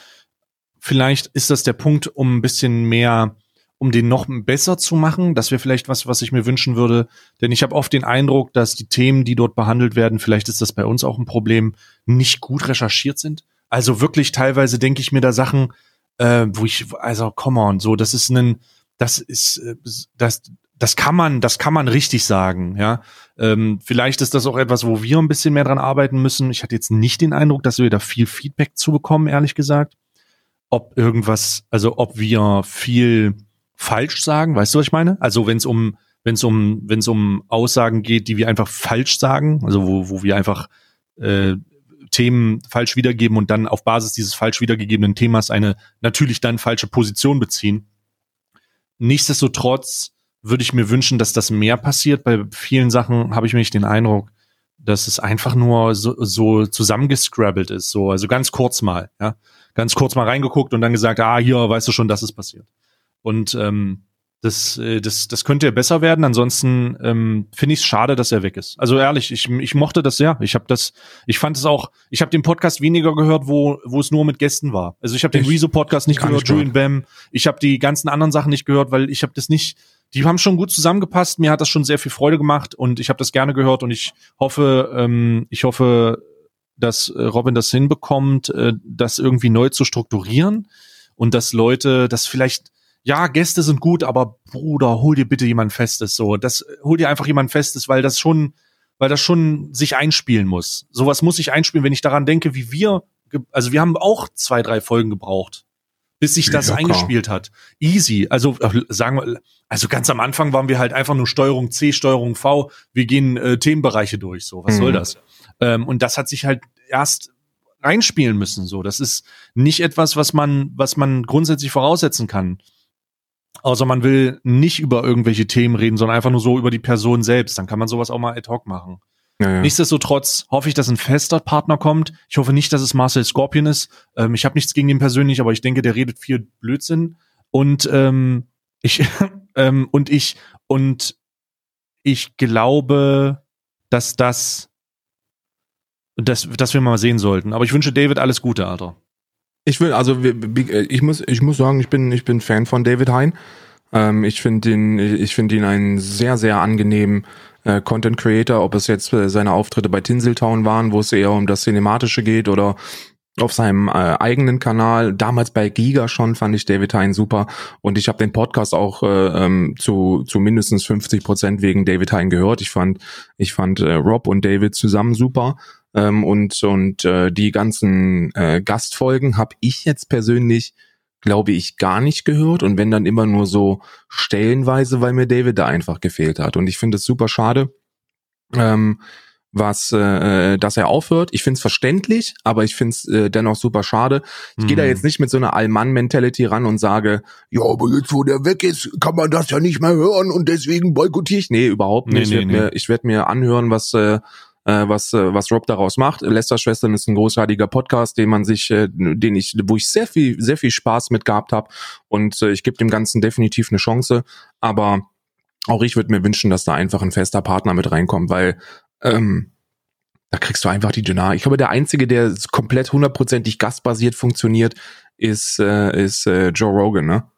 vielleicht ist das der Punkt, um ein bisschen mehr, um den noch besser zu machen. Das wäre vielleicht was, was ich mir wünschen würde. Denn ich habe oft den Eindruck, dass die Themen, die dort behandelt werden, vielleicht ist das bei uns auch ein Problem, nicht gut recherchiert sind. Also wirklich teilweise denke ich mir da Sachen, äh, wo ich, also come on, so, das ist ein, das ist, äh, das, das kann man, das kann man richtig sagen, ja. Ähm, vielleicht ist das auch etwas, wo wir ein bisschen mehr dran arbeiten müssen. Ich hatte jetzt nicht den Eindruck, dass wir da viel Feedback zu bekommen, ehrlich gesagt. Ob irgendwas, also ob wir viel falsch sagen, weißt du, was ich meine? Also wenn es um, wenn es um, wenn es um Aussagen geht, die wir einfach falsch sagen, also wo, wo wir einfach äh, Themen falsch wiedergeben und dann auf Basis dieses falsch wiedergegebenen Themas eine natürlich dann falsche Position beziehen. Nichtsdestotrotz würde ich mir wünschen, dass das mehr passiert. Bei vielen Sachen habe ich mich den Eindruck, dass es einfach nur so, so zusammengescrabbelt ist. So, also ganz kurz mal, ja. Ganz kurz mal reingeguckt und dann gesagt, ah, hier, weißt du schon, das ist passiert. Und ähm, das, äh, das, das könnte ja besser werden. Ansonsten ähm, finde ich es schade, dass er weg ist. Also ehrlich, ich, ich mochte das sehr. Ich habe das, ich fand es auch. Ich habe den Podcast weniger gehört, wo wo es nur mit Gästen war. Also ich habe den Rezo Podcast nicht gehört, Julian Bam. Ich habe die ganzen anderen Sachen nicht gehört, weil ich habe das nicht. Die haben schon gut zusammengepasst. Mir hat das schon sehr viel Freude gemacht und ich habe das gerne gehört und ich hoffe, ähm, ich hoffe, dass äh, Robin das hinbekommt, äh, das irgendwie neu zu strukturieren und dass Leute das vielleicht ja, Gäste sind gut, aber Bruder, hol dir bitte jemand Festes, so. Das, hol dir einfach jemand Festes, weil das schon, weil das schon sich einspielen muss. Sowas muss sich einspielen, wenn ich daran denke, wie wir, also wir haben auch zwei, drei Folgen gebraucht, bis sich das Locker. eingespielt hat. Easy. Also, äh, sagen wir, also ganz am Anfang waren wir halt einfach nur Steuerung C, Steuerung V. Wir gehen äh, Themenbereiche durch, so. Was mhm. soll das? Ähm, und das hat sich halt erst reinspielen müssen, so. Das ist nicht etwas, was man, was man grundsätzlich voraussetzen kann. Außer man will nicht über irgendwelche Themen reden, sondern einfach nur so über die Person selbst. Dann kann man sowas auch mal ad hoc machen. Ja, ja. Nichtsdestotrotz hoffe ich, dass ein fester Partner kommt. Ich hoffe nicht, dass es Marcel Scorpion ist. Ähm, ich habe nichts gegen ihn persönlich, aber ich denke, der redet viel Blödsinn. Und ähm, ich ähm, und ich und ich glaube, dass das dass, dass wir mal sehen sollten. Aber ich wünsche David alles Gute, Alter. Ich will, also ich muss, ich muss sagen, ich bin, ich bin Fan von David Hein. Ähm, ich finde ihn, ich finde ihn einen sehr, sehr angenehmen äh, Content Creator, ob es jetzt äh, seine Auftritte bei Tinseltown waren, wo es eher um das Cinematische geht oder auf seinem äh, eigenen Kanal. Damals bei Giga schon fand ich David Hein super und ich habe den Podcast auch äh, ähm, zu, zu mindestens 50 Prozent wegen David Hein gehört. Ich fand, ich fand äh, Rob und David zusammen super. Ähm, und und äh, die ganzen äh, Gastfolgen habe ich jetzt persönlich, glaube ich, gar nicht gehört. Und wenn dann immer nur so stellenweise, weil mir David da einfach gefehlt hat. Und ich finde es super schade. Ähm, was, äh, dass er aufhört. Ich finde es verständlich, aber ich finde es äh, dennoch super schade. Ich mhm. gehe da jetzt nicht mit so einer Allmann-Mentality ran und sage, ja, aber jetzt, wo der weg ist, kann man das ja nicht mehr hören und deswegen boykottiere ich. Nee, überhaupt nicht. Nee, nee, ich werde nee. mir, werd mir anhören, was äh, äh, was äh, was Rob daraus macht. Lester Schwestern ist ein großartiger Podcast, den man sich, äh, den ich, wo ich sehr viel sehr viel Spaß mit gehabt habe und äh, ich gebe dem Ganzen definitiv eine Chance. Aber auch ich würde mir wünschen, dass da einfach ein fester Partner mit reinkommt, weil ähm, da kriegst du einfach die Dynamik. Ich glaube, der einzige, der komplett hundertprozentig gastbasiert funktioniert, ist äh, ist äh, Joe Rogan, ne?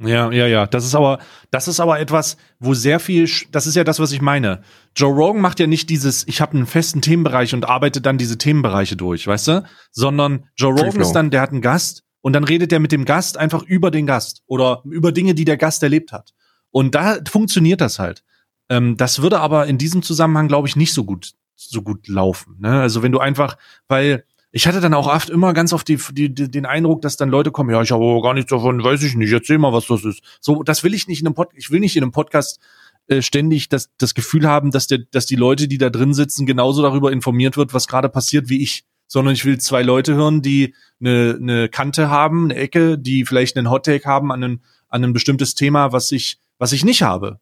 Ja, ja, ja. Das ist aber, das ist aber etwas, wo sehr viel, das ist ja das, was ich meine. Joe Rogan macht ja nicht dieses, ich habe einen festen Themenbereich und arbeite dann diese Themenbereiche durch, weißt du? Sondern Joe Rogan ist dann, der hat einen Gast und dann redet der mit dem Gast einfach über den Gast oder über Dinge, die der Gast erlebt hat. Und da funktioniert das halt. Ähm, das würde aber in diesem Zusammenhang, glaube ich, nicht so gut, so gut laufen. Ne? Also wenn du einfach, weil ich hatte dann auch oft immer ganz oft die, die, die, den Eindruck, dass dann Leute kommen, ja, ich habe gar nichts davon, weiß ich nicht, erzähl mal, was das ist. So, das will ich nicht in einem Podcast, ich will nicht in einem Podcast äh, ständig das, das Gefühl haben, dass, der, dass die Leute, die da drin sitzen, genauso darüber informiert wird, was gerade passiert wie ich. Sondern ich will zwei Leute hören, die eine, eine Kante haben, eine Ecke, die vielleicht einen Hottake haben an ein, an ein bestimmtes Thema, was ich, was ich nicht habe.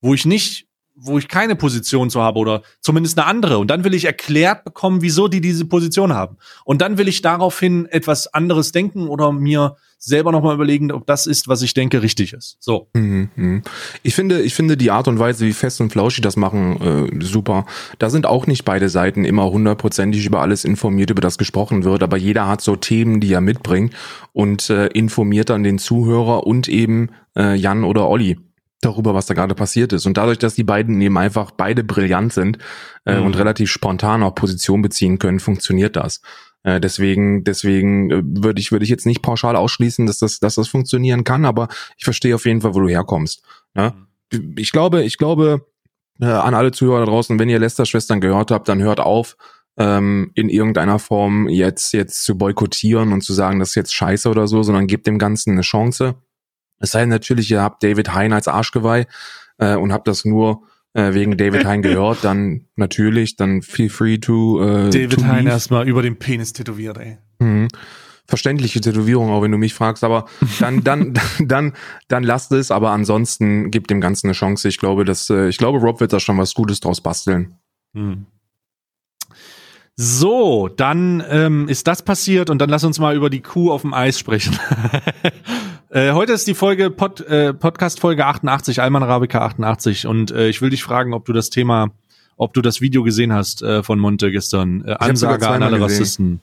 Wo ich nicht wo ich keine Position zu habe oder zumindest eine andere. Und dann will ich erklärt bekommen, wieso die diese Position haben. Und dann will ich daraufhin etwas anderes denken oder mir selber nochmal überlegen, ob das ist, was ich denke, richtig ist. So. Mhm, mhm. Ich finde, ich finde die Art und Weise, wie Fest und Flauschig das machen, äh, super. Da sind auch nicht beide Seiten immer hundertprozentig über alles informiert, über das gesprochen wird, aber jeder hat so Themen, die er mitbringt und äh, informiert dann den Zuhörer und eben äh, Jan oder Olli darüber, was da gerade passiert ist. Und dadurch, dass die beiden eben einfach beide brillant sind äh, mhm. und relativ spontan auch Position beziehen können, funktioniert das. Äh, deswegen, deswegen äh, würde ich würde ich jetzt nicht pauschal ausschließen, dass das, dass das funktionieren kann, aber ich verstehe auf jeden Fall, wo du herkommst. Ja? Mhm. Ich glaube, ich glaube äh, an alle Zuhörer da draußen, wenn ihr Lester-Schwestern gehört habt, dann hört auf, ähm, in irgendeiner Form jetzt jetzt zu boykottieren und zu sagen, das ist jetzt scheiße oder so, sondern gebt dem Ganzen eine Chance es sei denn natürlich, ihr habt David Hein als Arschgeweih äh, und habt das nur äh, wegen David Hein gehört, dann natürlich, dann feel free to äh, David Hein erstmal über den Penis tätowiert, ey. Mhm. Verständliche Tätowierung, auch wenn du mich fragst, aber dann, dann, dann, dann lasst es, aber ansonsten gibt dem Ganzen eine Chance. Ich glaube, dass, äh, ich glaube, Rob wird da schon was Gutes draus basteln. Mhm. So, dann ähm, ist das passiert und dann lass uns mal über die Kuh auf dem Eis sprechen. äh, heute ist die Folge Pod, äh, Podcast Folge 88, Alman Arabica 88 und äh, ich will dich fragen, ob du das Thema, ob du das Video gesehen hast äh, von Monte gestern. Äh, Ansage an alle Rassisten.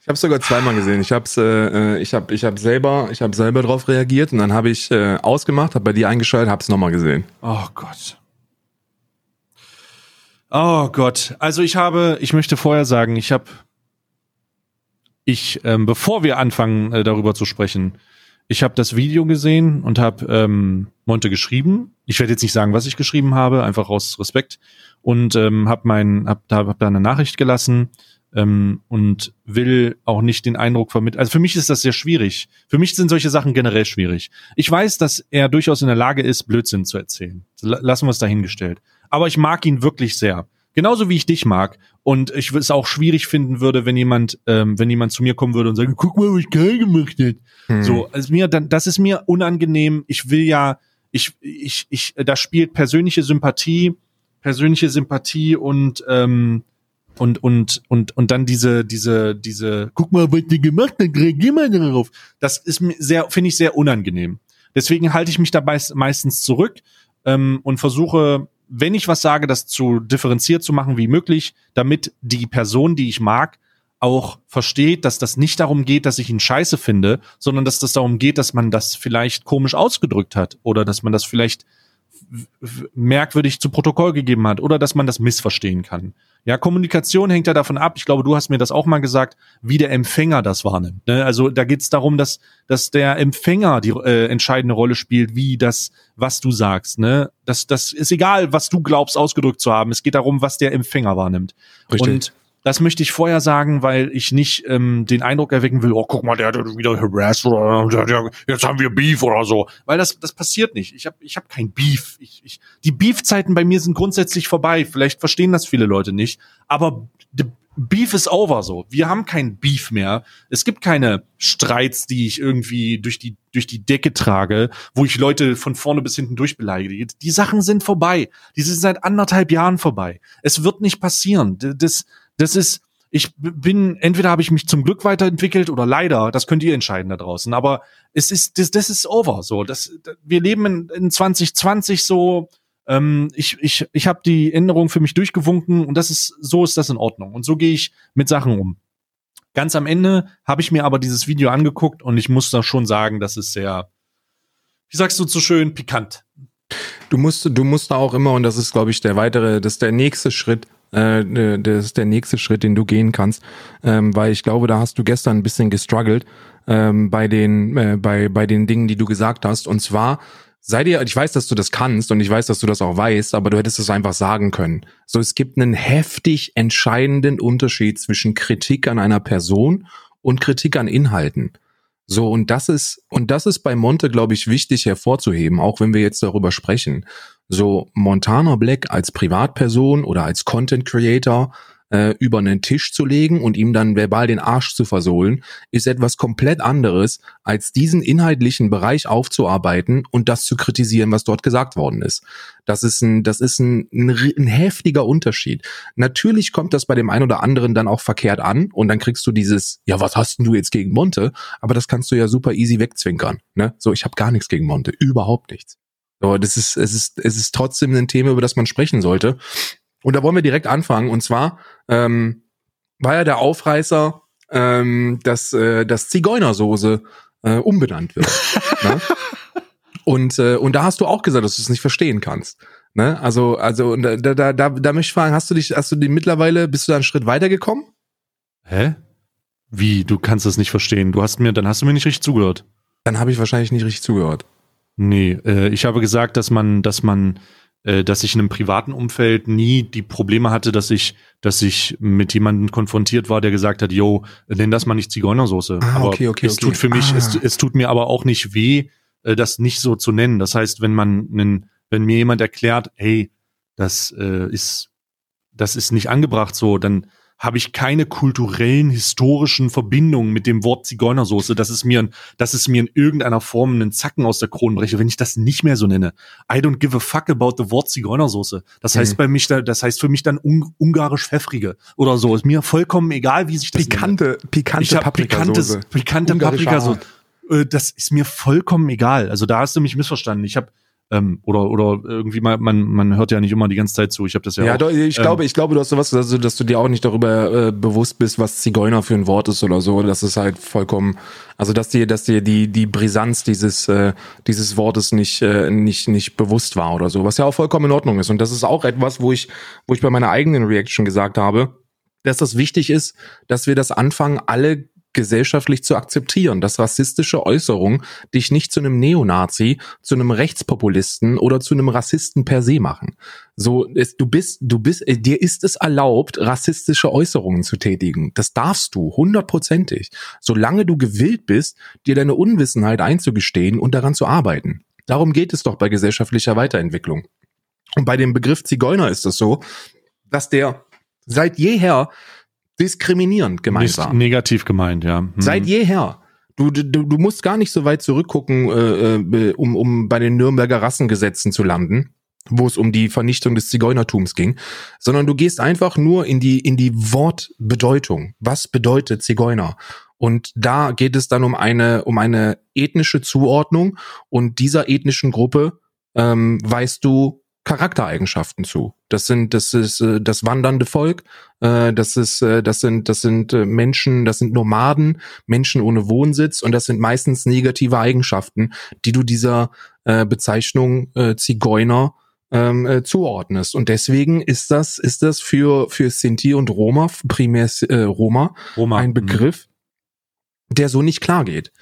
Ich habe sogar zweimal gesehen. Ich habe äh, ich habe ich habe selber ich habe selber drauf reagiert und dann habe ich äh, ausgemacht, habe bei dir eingeschaltet, habe es nochmal gesehen. Oh Gott. Oh Gott, also ich habe, ich möchte vorher sagen, ich habe, ich, ähm, bevor wir anfangen äh, darüber zu sprechen, ich habe das Video gesehen und habe ähm, Monte geschrieben. Ich werde jetzt nicht sagen, was ich geschrieben habe, einfach aus Respekt und ähm, habe mein, hab da, hab da eine Nachricht gelassen ähm, und will auch nicht den Eindruck vermitteln. Also für mich ist das sehr schwierig. Für mich sind solche Sachen generell schwierig. Ich weiß, dass er durchaus in der Lage ist, Blödsinn zu erzählen. Lassen wir es dahingestellt aber ich mag ihn wirklich sehr. Genauso wie ich dich mag. Und ich es auch schwierig finden würde, wenn jemand, ähm, wenn jemand zu mir kommen würde und sagen, guck mal, was ich geil gemacht hat. Hm. So, also mir, dann, das ist mir unangenehm. Ich will ja, ich, ich, ich, da spielt persönliche Sympathie, persönliche Sympathie und, ähm, und, und, und, und dann diese, diese, diese, guck mal, was die gemacht hat, reagier mal darauf. Das ist mir sehr, finde ich sehr unangenehm. Deswegen halte ich mich dabei meistens zurück ähm, und versuche wenn ich was sage, das zu differenziert zu machen wie möglich, damit die Person, die ich mag, auch versteht, dass das nicht darum geht, dass ich ihn scheiße finde, sondern dass das darum geht, dass man das vielleicht komisch ausgedrückt hat oder dass man das vielleicht merkwürdig zu Protokoll gegeben hat oder dass man das missverstehen kann. Ja, Kommunikation hängt ja davon ab. Ich glaube, du hast mir das auch mal gesagt, wie der Empfänger das wahrnimmt. Ne? Also da geht es darum, dass, dass der Empfänger die äh, entscheidende Rolle spielt, wie das, was du sagst. Ne? Das, das ist egal, was du glaubst, ausgedrückt zu haben. Es geht darum, was der Empfänger wahrnimmt. Richtig. Und das möchte ich vorher sagen, weil ich nicht ähm, den Eindruck erwecken will, oh, guck mal, der hat wieder harassed oder jetzt haben wir Beef oder so. Weil das, das passiert nicht. Ich habe ich hab kein Beef. Ich, ich, die Beef-Zeiten bei mir sind grundsätzlich vorbei. Vielleicht verstehen das viele Leute nicht. Aber Beef is over so. Wir haben kein Beef mehr. Es gibt keine Streits, die ich irgendwie durch die, durch die Decke trage, wo ich Leute von vorne bis hinten durchbeleidige. Die Sachen sind vorbei. Die sind seit anderthalb Jahren vorbei. Es wird nicht passieren. Das, das ist, ich bin, entweder habe ich mich zum Glück weiterentwickelt oder leider, das könnt ihr entscheiden da draußen. Aber es ist, das, das ist over. So, das, wir leben in, in 2020 so. Ähm, ich ich, ich habe die Änderung für mich durchgewunken und das ist, so ist das in Ordnung. Und so gehe ich mit Sachen um. Ganz am Ende habe ich mir aber dieses Video angeguckt und ich muss da schon sagen, das ist sehr, wie sagst du so schön, pikant. Du musst, du musst auch immer, und das ist, glaube ich, der weitere, das ist der nächste Schritt, äh, ne, das ist der nächste Schritt, den du gehen kannst, ähm, weil ich glaube, da hast du gestern ein bisschen gestruggelt ähm, bei den äh, bei bei den Dingen, die du gesagt hast. Und zwar sei dir, ich weiß, dass du das kannst und ich weiß, dass du das auch weißt, aber du hättest es einfach sagen können. So, es gibt einen heftig entscheidenden Unterschied zwischen Kritik an einer Person und Kritik an Inhalten. So, und das ist, und das ist bei Monte, glaube ich, wichtig hervorzuheben, auch wenn wir jetzt darüber sprechen. So, Montana Black als Privatperson oder als Content Creator äh, über einen Tisch zu legen und ihm dann verbal den Arsch zu versohlen, ist etwas komplett anderes, als diesen inhaltlichen Bereich aufzuarbeiten und das zu kritisieren, was dort gesagt worden ist. Das ist ein, das ist ein, ein, ein heftiger Unterschied. Natürlich kommt das bei dem einen oder anderen dann auch verkehrt an und dann kriegst du dieses, ja, was hast denn du jetzt gegen Monte? Aber das kannst du ja super easy wegzwinkern. Ne? So, ich habe gar nichts gegen Monte, überhaupt nichts. Aber das ist, es ist, es ist trotzdem ein Thema, über das man sprechen sollte. Und da wollen wir direkt anfangen. Und zwar ähm, war ja der Aufreißer, ähm, dass, äh, dass Zigeunersoße äh, umbenannt wird. ne? Und, äh, und da hast du auch gesagt, dass du es nicht verstehen kannst. Ne? Also, also da, da, da, da möchte ich fragen, hast du dich, hast du die mittlerweile, bist du da einen Schritt weitergekommen? Hä? Wie? Du kannst das nicht verstehen. Du hast mir, dann hast du mir nicht richtig zugehört. Dann habe ich wahrscheinlich nicht richtig zugehört. Nee, äh, ich habe gesagt, dass man, dass man äh, dass ich in einem privaten Umfeld nie die Probleme hatte, dass ich, dass ich mit jemandem konfrontiert war, der gesagt hat, yo, nenn das mal nicht Zigeunersoße. Ah, aber okay, okay, es okay. tut für mich, ah. es, es tut mir aber auch nicht weh, äh, das nicht so zu nennen. Das heißt, wenn man, einen, wenn mir jemand erklärt, hey, das äh, ist, das ist nicht angebracht so, dann habe ich keine kulturellen, historischen Verbindungen mit dem Wort Zigeunersoße, dass es mir, dass es mir in irgendeiner Form einen Zacken aus der Krone breche, wenn ich das nicht mehr so nenne. I don't give a fuck about the Wort Zigeunersoße. Das mhm. heißt bei mich, das heißt für mich dann un ungarisch pfeffrige oder so. Ist mir vollkommen egal, wie sich das pikante, nenne. pikante Paprikasoße. Pikante Paprikasoße. Äh, das ist mir vollkommen egal. Also da hast du mich missverstanden. Ich habe ähm, oder oder irgendwie mal man man hört ja nicht immer die ganze Zeit zu. Ich habe das ja, ja auch. ich ähm, glaube, ich glaube, du hast sowas, also, dass du dir auch nicht darüber äh, bewusst bist, was Zigeuner für ein Wort ist oder so. Das ist halt vollkommen, also dass dir, dass dir die die Brisanz dieses äh, dieses Wortes nicht äh, nicht nicht bewusst war oder so, was ja auch vollkommen in Ordnung ist. Und das ist auch etwas, wo ich wo ich bei meiner eigenen Reaction gesagt habe, dass das wichtig ist, dass wir das anfangen, alle gesellschaftlich zu akzeptieren, dass rassistische Äußerungen dich nicht zu einem Neonazi, zu einem Rechtspopulisten oder zu einem Rassisten per se machen. So, es, du bist, du bist, äh, dir ist es erlaubt, rassistische Äußerungen zu tätigen. Das darfst du, hundertprozentig. Solange du gewillt bist, dir deine Unwissenheit einzugestehen und daran zu arbeiten. Darum geht es doch bei gesellschaftlicher Weiterentwicklung. Und bei dem Begriff Zigeuner ist es so, dass der seit jeher diskriminierend gemeint war. Negativ gemeint, ja. Hm. Seit jeher. Du, du, du musst gar nicht so weit zurückgucken, äh, äh, um, um bei den Nürnberger Rassengesetzen zu landen, wo es um die Vernichtung des Zigeunertums ging, sondern du gehst einfach nur in die, in die Wortbedeutung. Was bedeutet Zigeuner? Und da geht es dann um eine, um eine ethnische Zuordnung und dieser ethnischen Gruppe ähm, weißt du Charaktereigenschaften zu. Das sind, das ist äh, das wandernde Volk, äh, das ist, äh, das sind, das sind äh, Menschen, das sind Nomaden, Menschen ohne Wohnsitz und das sind meistens negative Eigenschaften, die du dieser äh, Bezeichnung äh, Zigeuner ähm, äh, zuordnest. Und deswegen ist das, ist das für, für Sinti und Roma, primär äh, Roma, Roma, ein mhm. Begriff, der so nicht klar geht.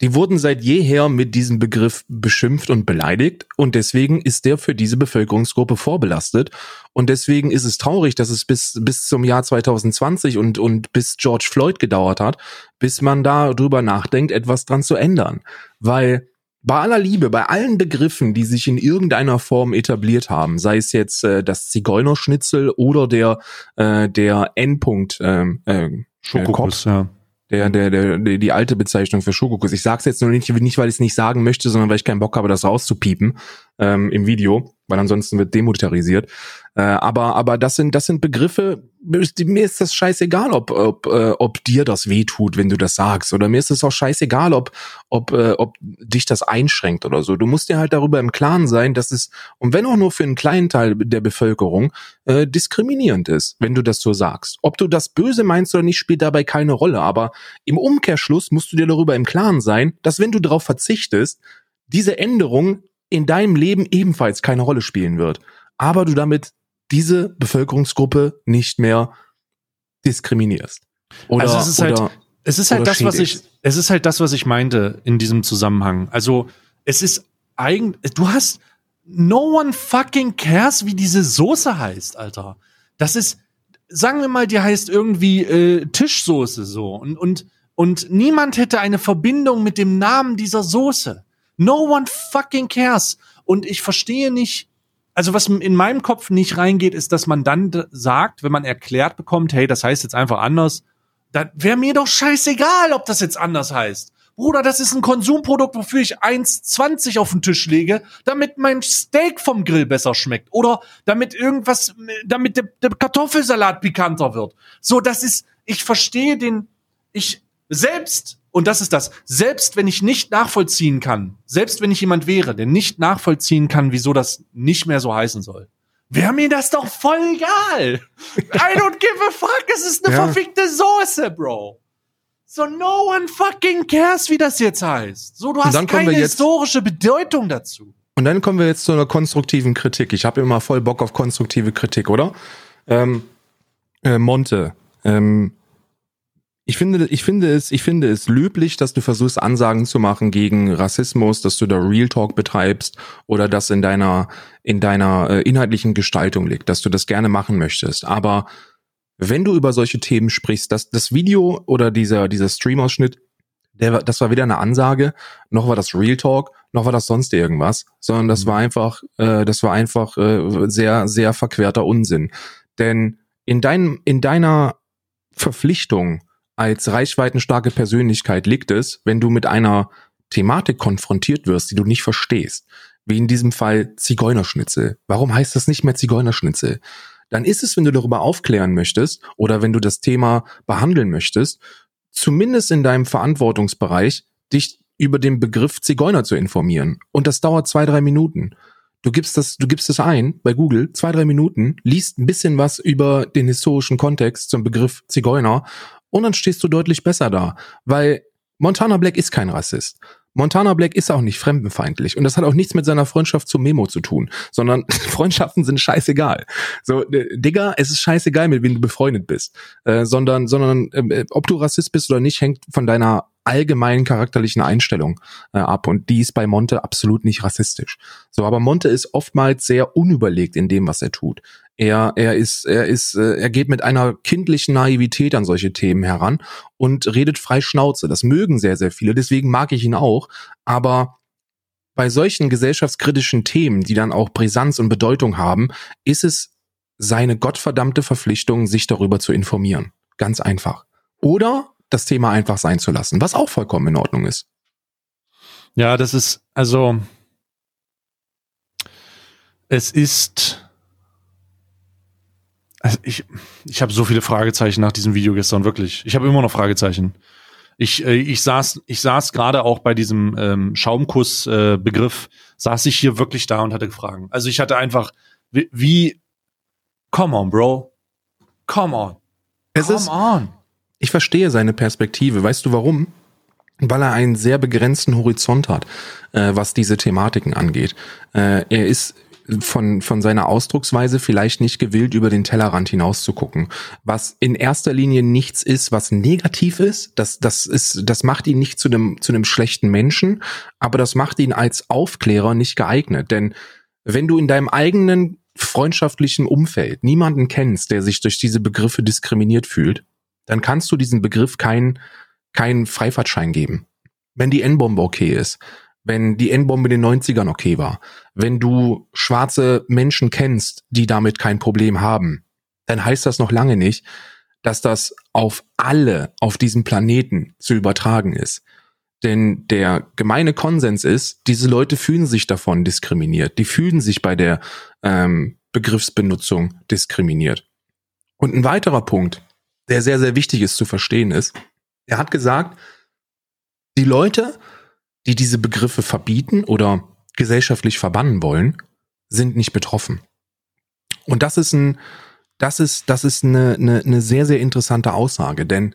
Die wurden seit jeher mit diesem Begriff beschimpft und beleidigt und deswegen ist der für diese Bevölkerungsgruppe vorbelastet. Und deswegen ist es traurig, dass es bis bis zum Jahr 2020 und und bis George Floyd gedauert hat, bis man darüber nachdenkt, etwas dran zu ändern, weil bei aller Liebe, bei allen Begriffen, die sich in irgendeiner Form etabliert haben, sei es jetzt äh, das Zigeunerschnitzel oder der äh, der Endpunkt ähm, äh, Schokokuss, ja der, der, der, die alte Bezeichnung für Schokokuss. Ich sage es jetzt nur nicht, nicht, weil ich es nicht sagen möchte, sondern weil ich keinen Bock habe, das rauszupiepen ähm, im Video, weil ansonsten wird demonetarisiert. Äh, aber, aber das sind, das sind Begriffe, mir ist das scheißegal, ob, ob, äh, ob dir das wehtut, wenn du das sagst. Oder mir ist es auch scheißegal, ob, ob, äh, ob dich das einschränkt oder so. Du musst dir halt darüber im Klaren sein, dass es, und wenn auch nur für einen kleinen Teil der Bevölkerung, äh, diskriminierend ist, wenn du das so sagst. Ob du das böse meinst oder nicht, spielt dabei keine Rolle. Aber im Umkehrschluss musst du dir darüber im Klaren sein, dass wenn du darauf verzichtest, diese Änderung in deinem Leben ebenfalls keine Rolle spielen wird. Aber du damit diese Bevölkerungsgruppe nicht mehr diskriminierst. Oder, also es ist halt, es ist halt das, was ich, es ist halt das, was ich meinte in diesem Zusammenhang. Also es ist eigentlich, du hast, no one fucking cares, wie diese Soße heißt, Alter. Das ist, sagen wir mal, die heißt irgendwie äh, Tischsoße so und, und, und niemand hätte eine Verbindung mit dem Namen dieser Soße. No one fucking cares. Und ich verstehe nicht, also was in meinem Kopf nicht reingeht, ist, dass man dann sagt, wenn man erklärt bekommt, hey, das heißt jetzt einfach anders, dann wäre mir doch scheißegal, ob das jetzt anders heißt. Bruder, das ist ein Konsumprodukt, wofür ich 1,20 auf den Tisch lege, damit mein Steak vom Grill besser schmeckt. Oder damit irgendwas, damit der, der Kartoffelsalat pikanter wird. So, das ist, ich verstehe den, ich, selbst, und das ist das, selbst wenn ich nicht nachvollziehen kann, selbst wenn ich jemand wäre, der nicht nachvollziehen kann, wieso das nicht mehr so heißen soll, wäre mir das doch voll egal. I don't give a fuck, es ist eine ja. verfickte Soße, Bro. So, no one fucking cares, wie das jetzt heißt. So, du hast keine historische Bedeutung dazu. Und dann kommen wir jetzt zu einer konstruktiven Kritik. Ich habe immer voll Bock auf konstruktive Kritik, oder? Ähm, äh, Monte, ähm, ich finde, ich finde es, ich finde es löblich, dass du versuchst, Ansagen zu machen gegen Rassismus, dass du da Real Talk betreibst oder das in deiner, in deiner äh, inhaltlichen Gestaltung liegt, dass du das gerne machen möchtest. Aber wenn du über solche Themen sprichst, dass das Video oder dieser, dieser Stream-Ausschnitt, der, das war weder eine Ansage, noch war das Real Talk, noch war das sonst irgendwas, sondern das war mhm. einfach, äh, das war einfach äh, sehr, sehr verquerter Unsinn. Denn in deinem, in deiner Verpflichtung als reichweitenstarke Persönlichkeit liegt es, wenn du mit einer Thematik konfrontiert wirst, die du nicht verstehst. Wie in diesem Fall Zigeunerschnitzel. Warum heißt das nicht mehr Zigeunerschnitzel? dann ist es, wenn du darüber aufklären möchtest oder wenn du das Thema behandeln möchtest, zumindest in deinem Verantwortungsbereich, dich über den Begriff Zigeuner zu informieren. Und das dauert zwei, drei Minuten. Du gibst das, du gibst es ein bei Google, zwei, drei Minuten, liest ein bisschen was über den historischen Kontext zum Begriff Zigeuner und dann stehst du deutlich besser da, weil Montana Black ist kein Rassist. Montana Black ist auch nicht fremdenfeindlich und das hat auch nichts mit seiner Freundschaft zu Memo zu tun, sondern Freundschaften sind scheißegal. So, Digga, es ist scheißegal, mit wem du befreundet bist, äh, sondern, sondern äh, ob du Rassist bist oder nicht, hängt von deiner allgemeinen charakterlichen Einstellung äh, ab und die ist bei Monte absolut nicht rassistisch. So, aber Monte ist oftmals sehr unüberlegt in dem, was er tut. Er, er ist, er ist, äh, er geht mit einer kindlichen Naivität an solche Themen heran und redet frei Schnauze. Das mögen sehr, sehr viele. Deswegen mag ich ihn auch. Aber bei solchen gesellschaftskritischen Themen, die dann auch Brisanz und Bedeutung haben, ist es seine gottverdammte Verpflichtung, sich darüber zu informieren. Ganz einfach. Oder das Thema einfach sein zu lassen, was auch vollkommen in Ordnung ist. Ja, das ist, also, es ist, also ich, ich habe so viele Fragezeichen nach diesem Video gestern, wirklich. Ich habe immer noch Fragezeichen. Ich, äh, ich saß, ich saß gerade auch bei diesem ähm, Schaumkuss-Begriff, äh, saß ich hier wirklich da und hatte Fragen. Also ich hatte einfach, wie, wie come on, Bro. Come on. Es come ist, on. Ich verstehe seine Perspektive. Weißt du warum? Weil er einen sehr begrenzten Horizont hat, äh, was diese Thematiken angeht. Äh, er ist von, von seiner Ausdrucksweise vielleicht nicht gewillt, über den Tellerrand hinaus zu gucken. Was in erster Linie nichts ist, was negativ ist. Das, das ist, das macht ihn nicht zu einem, zu einem schlechten Menschen, aber das macht ihn als Aufklärer nicht geeignet. Denn wenn du in deinem eigenen freundschaftlichen Umfeld niemanden kennst, der sich durch diese Begriffe diskriminiert fühlt, dann kannst du diesem Begriff keinen keinen Freifahrtschein geben. Wenn die N-Bombe okay ist, wenn die N-Bombe in den 90ern okay war, wenn du schwarze Menschen kennst, die damit kein Problem haben, dann heißt das noch lange nicht, dass das auf alle auf diesem Planeten zu übertragen ist. Denn der gemeine Konsens ist, diese Leute fühlen sich davon diskriminiert. Die fühlen sich bei der ähm, Begriffsbenutzung diskriminiert. Und ein weiterer Punkt, der sehr, sehr wichtig ist zu verstehen ist, er hat gesagt, die Leute, die diese Begriffe verbieten oder gesellschaftlich verbannen wollen, sind nicht betroffen. Und das ist ein, das ist, das ist eine, eine, eine sehr, sehr interessante Aussage, denn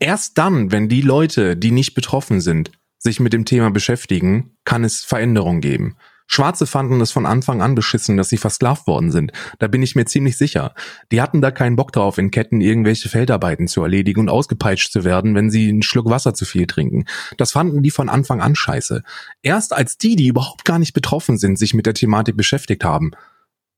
erst dann, wenn die Leute, die nicht betroffen sind, sich mit dem Thema beschäftigen, kann es Veränderungen geben. Schwarze fanden es von Anfang an beschissen, dass sie versklavt worden sind. Da bin ich mir ziemlich sicher. Die hatten da keinen Bock drauf, in Ketten irgendwelche Feldarbeiten zu erledigen und ausgepeitscht zu werden, wenn sie einen Schluck Wasser zu viel trinken. Das fanden die von Anfang an scheiße. Erst als die, die überhaupt gar nicht betroffen sind, sich mit der Thematik beschäftigt haben,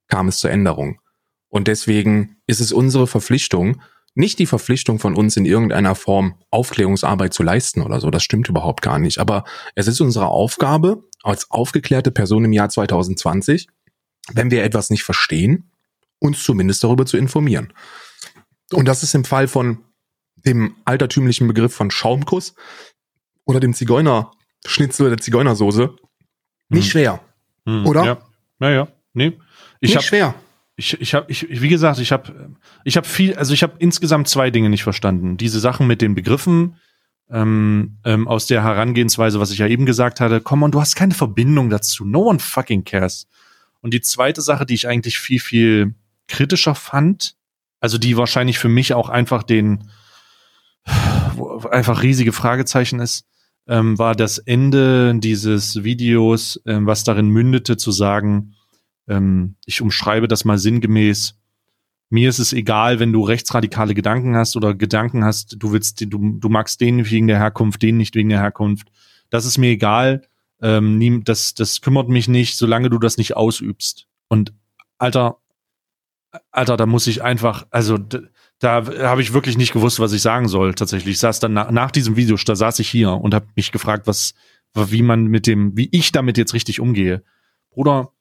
kam es zur Änderung. Und deswegen ist es unsere Verpflichtung, nicht die Verpflichtung von uns in irgendeiner Form Aufklärungsarbeit zu leisten oder so. Das stimmt überhaupt gar nicht. Aber es ist unsere Aufgabe als aufgeklärte Person im Jahr 2020, wenn wir etwas nicht verstehen, uns zumindest darüber zu informieren. Und das ist im Fall von dem altertümlichen Begriff von Schaumkuss oder dem Zigeunerschnitzel oder der Zigeunersoße nicht hm. schwer. Hm. Oder? Ja, ja, ja. Nee. Ich nicht hab, schwer ich, ich habe, ich, wie gesagt, ich habe, ich habe viel, also ich habe insgesamt zwei Dinge nicht verstanden. Diese Sachen mit den Begriffen ähm, ähm, aus der Herangehensweise, was ich ja eben gesagt hatte. Komm und du hast keine Verbindung dazu. No one fucking cares. Und die zweite Sache, die ich eigentlich viel viel kritischer fand, also die wahrscheinlich für mich auch einfach den einfach riesige Fragezeichen ist, ähm, war das Ende dieses Videos, ähm, was darin mündete, zu sagen, ähm, ich umschreibe das mal sinngemäß. Mir ist es egal, wenn du rechtsradikale Gedanken hast oder Gedanken hast, du willst, du, du magst den wegen der Herkunft, den nicht wegen der Herkunft. Das ist mir egal. Ähm, das, das kümmert mich nicht, solange du das nicht ausübst. Und Alter, Alter, da muss ich einfach, also da, da habe ich wirklich nicht gewusst, was ich sagen soll. Tatsächlich, ich saß dann nach, nach diesem Video, da saß ich hier und habe mich gefragt, was, wie man mit dem, wie ich damit jetzt richtig umgehe. Bruder,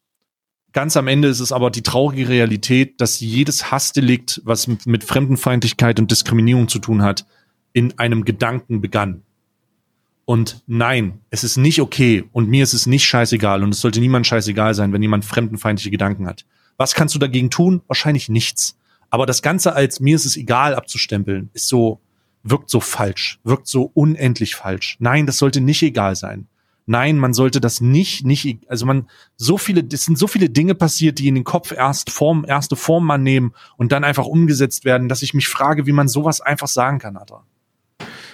Ganz am Ende ist es aber die traurige Realität, dass jedes Hassdelikt, was mit Fremdenfeindlichkeit und Diskriminierung zu tun hat, in einem Gedanken begann. Und nein, es ist nicht okay und mir ist es nicht scheißegal und es sollte niemand scheißegal sein, wenn jemand fremdenfeindliche Gedanken hat. Was kannst du dagegen tun? Wahrscheinlich nichts. Aber das Ganze als mir ist es egal abzustempeln, ist so, wirkt so falsch, wirkt so unendlich falsch. Nein, das sollte nicht egal sein nein, man sollte das nicht, nicht, also man, so viele, es sind so viele Dinge passiert, die in den Kopf erst Form, erste Form annehmen und dann einfach umgesetzt werden, dass ich mich frage, wie man sowas einfach sagen kann, Alter.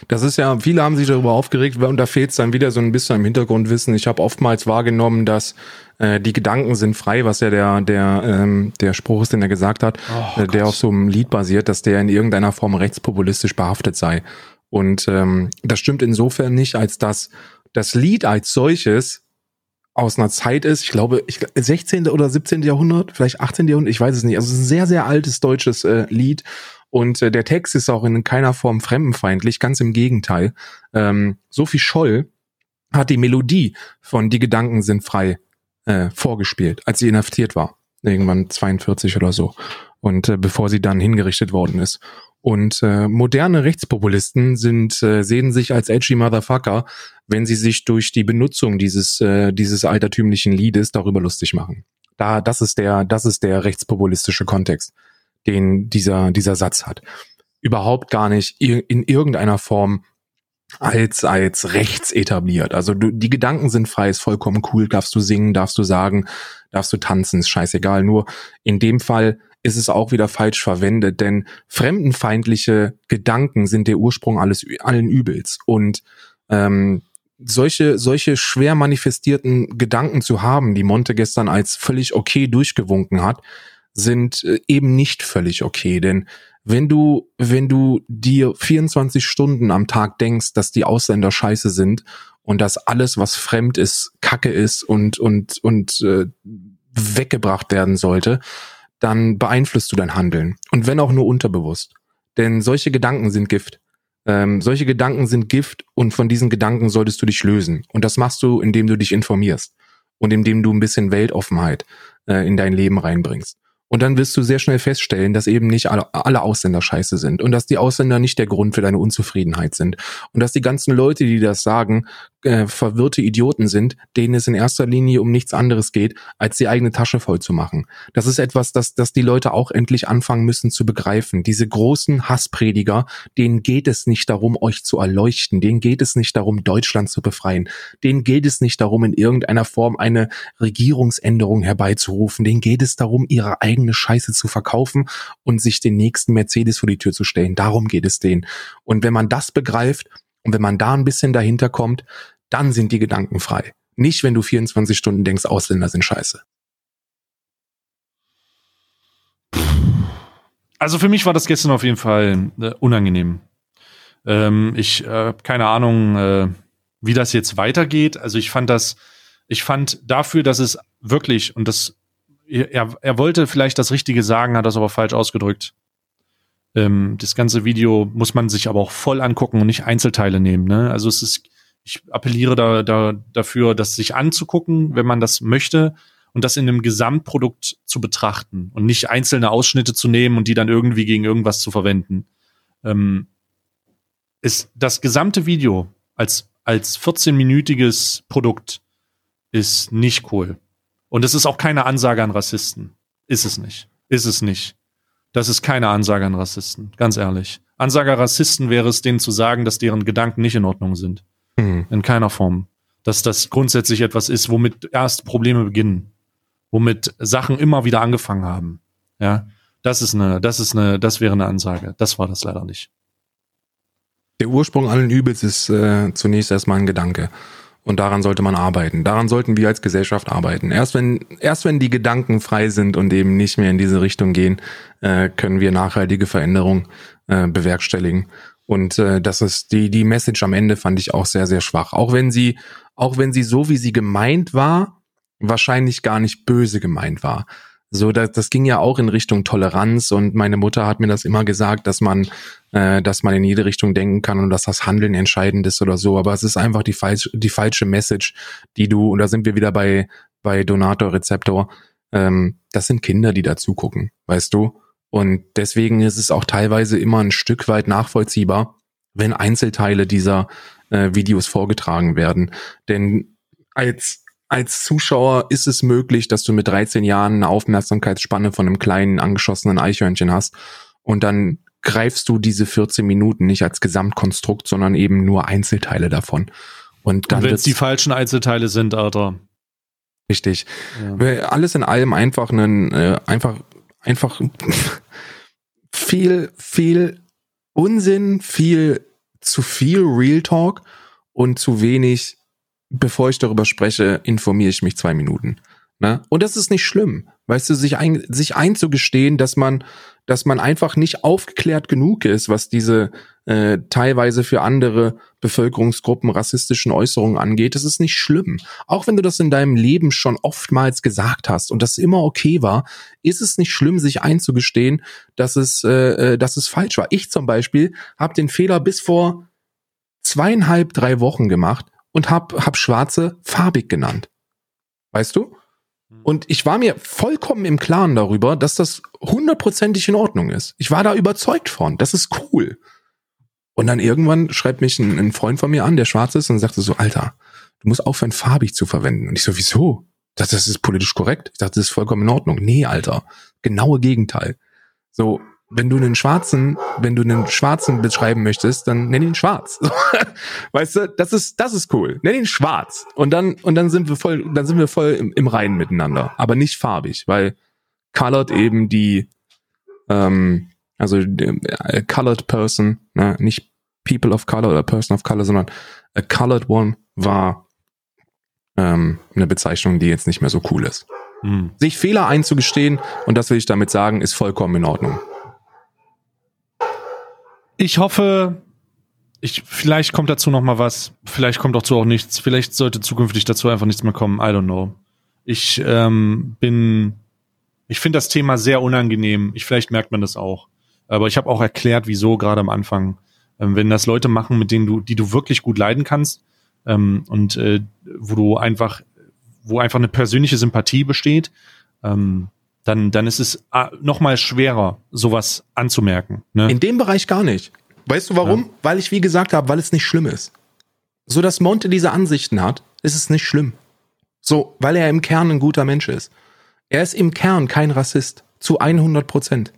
Das ist ja, viele haben sich darüber aufgeregt, und da fehlt es dann wieder so ein bisschen im Hintergrundwissen. Ich habe oftmals wahrgenommen, dass äh, die Gedanken sind frei, was ja der, der, ähm, der Spruch ist, den er gesagt hat, oh, äh, der auf so einem Lied basiert, dass der in irgendeiner Form rechtspopulistisch behaftet sei. Und ähm, das stimmt insofern nicht, als dass das Lied als solches aus einer Zeit ist, ich glaube, ich, 16. oder 17. Jahrhundert, vielleicht 18. Jahrhundert, ich weiß es nicht. Also es ist ein sehr, sehr altes deutsches äh, Lied und äh, der Text ist auch in keiner Form fremdenfeindlich, ganz im Gegenteil. Ähm, Sophie Scholl hat die Melodie von Die Gedanken sind frei äh, vorgespielt, als sie inhaftiert war. Irgendwann 42 oder so. Und äh, bevor sie dann hingerichtet worden ist. Und äh, moderne Rechtspopulisten sind äh, sehen sich als edgy Motherfucker, wenn sie sich durch die Benutzung dieses äh, dieses altertümlichen Liedes darüber lustig machen. Da das ist der das ist der rechtspopulistische Kontext, den dieser dieser Satz hat. Überhaupt gar nicht in irgendeiner Form als als rechts etabliert. Also du, die Gedanken sind frei, ist vollkommen cool, darfst du singen, darfst du sagen, darfst du tanzen, ist scheißegal. Nur in dem Fall ist es auch wieder falsch verwendet, denn fremdenfeindliche Gedanken sind der Ursprung alles allen Übels. Und ähm, solche solche schwer manifestierten Gedanken zu haben, die Monte gestern als völlig okay durchgewunken hat, sind äh, eben nicht völlig okay, denn wenn du wenn du dir 24 Stunden am Tag denkst, dass die Ausländer scheiße sind und dass alles was fremd ist Kacke ist und und und äh, weggebracht werden sollte, dann beeinflusst du dein Handeln. Und wenn auch nur unterbewusst. Denn solche Gedanken sind Gift. Ähm, solche Gedanken sind Gift und von diesen Gedanken solltest du dich lösen. Und das machst du, indem du dich informierst und indem du ein bisschen Weltoffenheit äh, in dein Leben reinbringst. Und dann wirst du sehr schnell feststellen, dass eben nicht alle, alle Ausländer scheiße sind und dass die Ausländer nicht der Grund für deine Unzufriedenheit sind und dass die ganzen Leute, die das sagen, äh, verwirrte Idioten sind, denen es in erster Linie um nichts anderes geht, als die eigene Tasche voll zu machen. Das ist etwas, das, das die Leute auch endlich anfangen müssen zu begreifen. Diese großen Hassprediger, denen geht es nicht darum, euch zu erleuchten, denen geht es nicht darum, Deutschland zu befreien, denen geht es nicht darum, in irgendeiner Form eine Regierungsänderung herbeizurufen, denen geht es darum, ihre eigene Scheiße zu verkaufen und sich den nächsten Mercedes vor die Tür zu stellen. Darum geht es denen. Und wenn man das begreift, und wenn man da ein bisschen dahinter kommt, dann sind die Gedanken frei. Nicht, wenn du 24 Stunden denkst, Ausländer sind scheiße. Also für mich war das gestern auf jeden Fall äh, unangenehm. Ähm, ich äh, keine Ahnung, äh, wie das jetzt weitergeht. Also ich fand das, ich fand dafür, dass es wirklich und das, er, er wollte vielleicht das Richtige sagen, hat das aber falsch ausgedrückt. Ähm, das ganze Video muss man sich aber auch voll angucken und nicht Einzelteile nehmen. Ne? Also es ist, ich appelliere da, da dafür, das sich anzugucken, wenn man das möchte und das in einem Gesamtprodukt zu betrachten und nicht einzelne Ausschnitte zu nehmen und die dann irgendwie gegen irgendwas zu verwenden. Ähm, ist das gesamte Video als als 14-minütiges Produkt ist nicht cool. Und es ist auch keine Ansage an Rassisten. Ist es nicht. Ist es nicht. Das ist keine Ansage an Rassisten, ganz ehrlich. Ansage an Rassisten wäre es, denen zu sagen, dass deren Gedanken nicht in Ordnung sind. Mhm. In keiner Form. Dass das grundsätzlich etwas ist, womit erst Probleme beginnen. Womit Sachen immer wieder angefangen haben. Ja. Das ist eine, das ist eine, das wäre eine Ansage. Das war das leider nicht. Der Ursprung allen Übels ist äh, zunächst erstmal ein Gedanke. Und daran sollte man arbeiten. Daran sollten wir als Gesellschaft arbeiten. Erst wenn, erst wenn die Gedanken frei sind und eben nicht mehr in diese Richtung gehen, äh, können wir nachhaltige Veränderung äh, bewerkstelligen. Und äh, das ist die, die Message am Ende fand ich auch sehr, sehr schwach. Auch wenn sie, auch wenn sie so, wie sie gemeint war, wahrscheinlich gar nicht böse gemeint war. So, das, das ging ja auch in Richtung Toleranz und meine Mutter hat mir das immer gesagt, dass man, äh, dass man in jede Richtung denken kann und dass das Handeln entscheidend ist oder so. Aber es ist einfach die falsche, die falsche Message, die du, und da sind wir wieder bei, bei Donator Rezeptor, ähm, das sind Kinder, die da zugucken, weißt du? Und deswegen ist es auch teilweise immer ein Stück weit nachvollziehbar, wenn Einzelteile dieser äh, Videos vorgetragen werden. Denn als als Zuschauer ist es möglich, dass du mit 13 Jahren eine Aufmerksamkeitsspanne von einem kleinen angeschossenen Eichhörnchen hast und dann greifst du diese 14 Minuten nicht als Gesamtkonstrukt, sondern eben nur Einzelteile davon. Und dann wenn es die falschen Einzelteile sind, Alter. Richtig. Ja. Alles in allem einfach einen, äh, einfach, einfach viel, viel Unsinn, viel zu viel Real Talk und zu wenig bevor ich darüber spreche, informiere ich mich zwei Minuten. Ne? Und das ist nicht schlimm, weißt du, sich, ein, sich einzugestehen, dass man, dass man einfach nicht aufgeklärt genug ist, was diese äh, teilweise für andere Bevölkerungsgruppen rassistischen Äußerungen angeht, das ist nicht schlimm. Auch wenn du das in deinem Leben schon oftmals gesagt hast und das immer okay war, ist es nicht schlimm, sich einzugestehen, dass es, äh, äh dass es falsch war. Ich zum Beispiel habe den Fehler bis vor zweieinhalb, drei Wochen gemacht, und hab, hab Schwarze farbig genannt. Weißt du? Hm. Und ich war mir vollkommen im Klaren darüber, dass das hundertprozentig in Ordnung ist. Ich war da überzeugt von. Das ist cool. Und dann irgendwann schreibt mich ein, ein Freund von mir an, der schwarz ist, und sagte so, Alter, du musst aufhören, farbig zu verwenden. Und ich so, wieso? Dachte, das ist politisch korrekt. Ich dachte, das ist vollkommen in Ordnung. Nee, Alter. Genaue Gegenteil. So, wenn du einen Schwarzen, wenn du einen Schwarzen beschreiben möchtest, dann nenn ihn Schwarz. weißt du, das ist, das ist cool. Nenn ihn Schwarz. Und dann, und dann sind wir voll, dann sind wir voll im, im Reinen miteinander. Aber nicht farbig, weil colored eben die, ähm, also äh, colored person, ne, nicht people of color oder person of color, sondern a colored one war ähm, eine Bezeichnung, die jetzt nicht mehr so cool ist. Hm. Sich Fehler einzugestehen, und das will ich damit sagen, ist vollkommen in Ordnung ich hoffe, ich, vielleicht kommt dazu noch mal was. Vielleicht kommt dazu auch nichts. Vielleicht sollte zukünftig dazu einfach nichts mehr kommen. I don't know. Ich ähm, bin, ich finde das Thema sehr unangenehm. Ich vielleicht merkt man das auch. Aber ich habe auch erklärt, wieso gerade am Anfang. Ähm, wenn das Leute machen, mit denen du, die du wirklich gut leiden kannst ähm, und äh, wo du einfach, wo einfach eine persönliche Sympathie besteht, ähm, dann, dann ist es äh, noch mal schwerer, sowas anzumerken. Ne? In dem Bereich gar nicht. Weißt du warum? Ja. Weil ich, wie gesagt habe, weil es nicht schlimm ist. So dass Monte diese Ansichten hat, ist es nicht schlimm. So, weil er im Kern ein guter Mensch ist. Er ist im Kern kein Rassist. Zu 100 Prozent.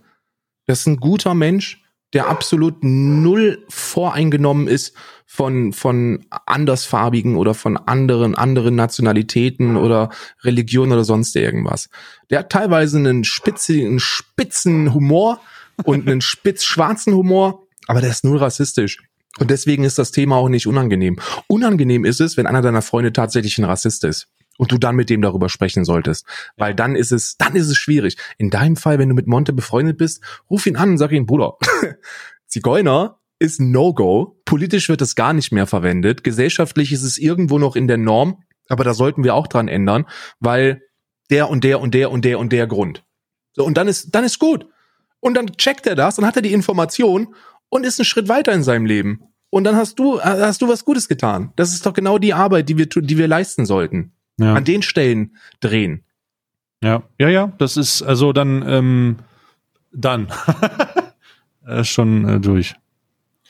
Das ist ein guter Mensch, der absolut null voreingenommen ist von, von andersfarbigen oder von anderen, anderen Nationalitäten oder Religionen oder sonst irgendwas. Der hat teilweise einen spitzen, einen spitzen Humor und einen spitz schwarzen Humor, aber der ist null rassistisch. Und deswegen ist das Thema auch nicht unangenehm. Unangenehm ist es, wenn einer deiner Freunde tatsächlich ein Rassist ist und du dann mit dem darüber sprechen solltest, weil dann ist es, dann ist es schwierig. In deinem Fall, wenn du mit Monte befreundet bist, ruf ihn an und sag ihm, Bruder, Zigeuner ist No-Go. Politisch wird es gar nicht mehr verwendet. Gesellschaftlich ist es irgendwo noch in der Norm, aber da sollten wir auch dran ändern, weil der und der und der und der und der Grund. So, und dann ist, dann ist gut. Und dann checkt er das, dann hat er die Information und ist einen Schritt weiter in seinem Leben. Und dann hast du, hast du was Gutes getan. Das ist doch genau die Arbeit, die wir, die wir leisten sollten. Ja. An den Stellen drehen. Ja, ja, ja, das ist also dann, ähm, dann. schon äh, durch.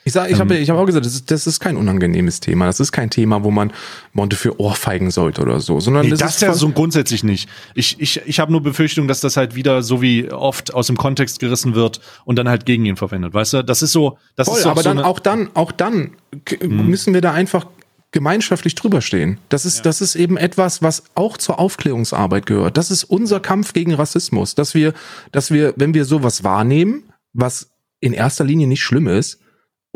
Ich sag, ich habe ähm, ich hab auch gesagt, das ist, das ist kein unangenehmes Thema. Das ist kein Thema, wo man Monte für Ohrfeigen sollte oder so, sondern nee, das, das ist ja so grundsätzlich nicht. Ich, ich, ich habe nur Befürchtung, dass das halt wieder so wie oft aus dem Kontext gerissen wird und dann halt gegen ihn verwendet. Weißt du, das ist so. Das Voll, ist aber so dann auch dann auch dann mhm. müssen wir da einfach gemeinschaftlich drüber stehen. Das ist, ja. das ist eben etwas, was auch zur Aufklärungsarbeit gehört. Das ist unser Kampf gegen Rassismus, dass wir, dass wir, wenn wir sowas wahrnehmen, was in erster Linie nicht schlimm ist,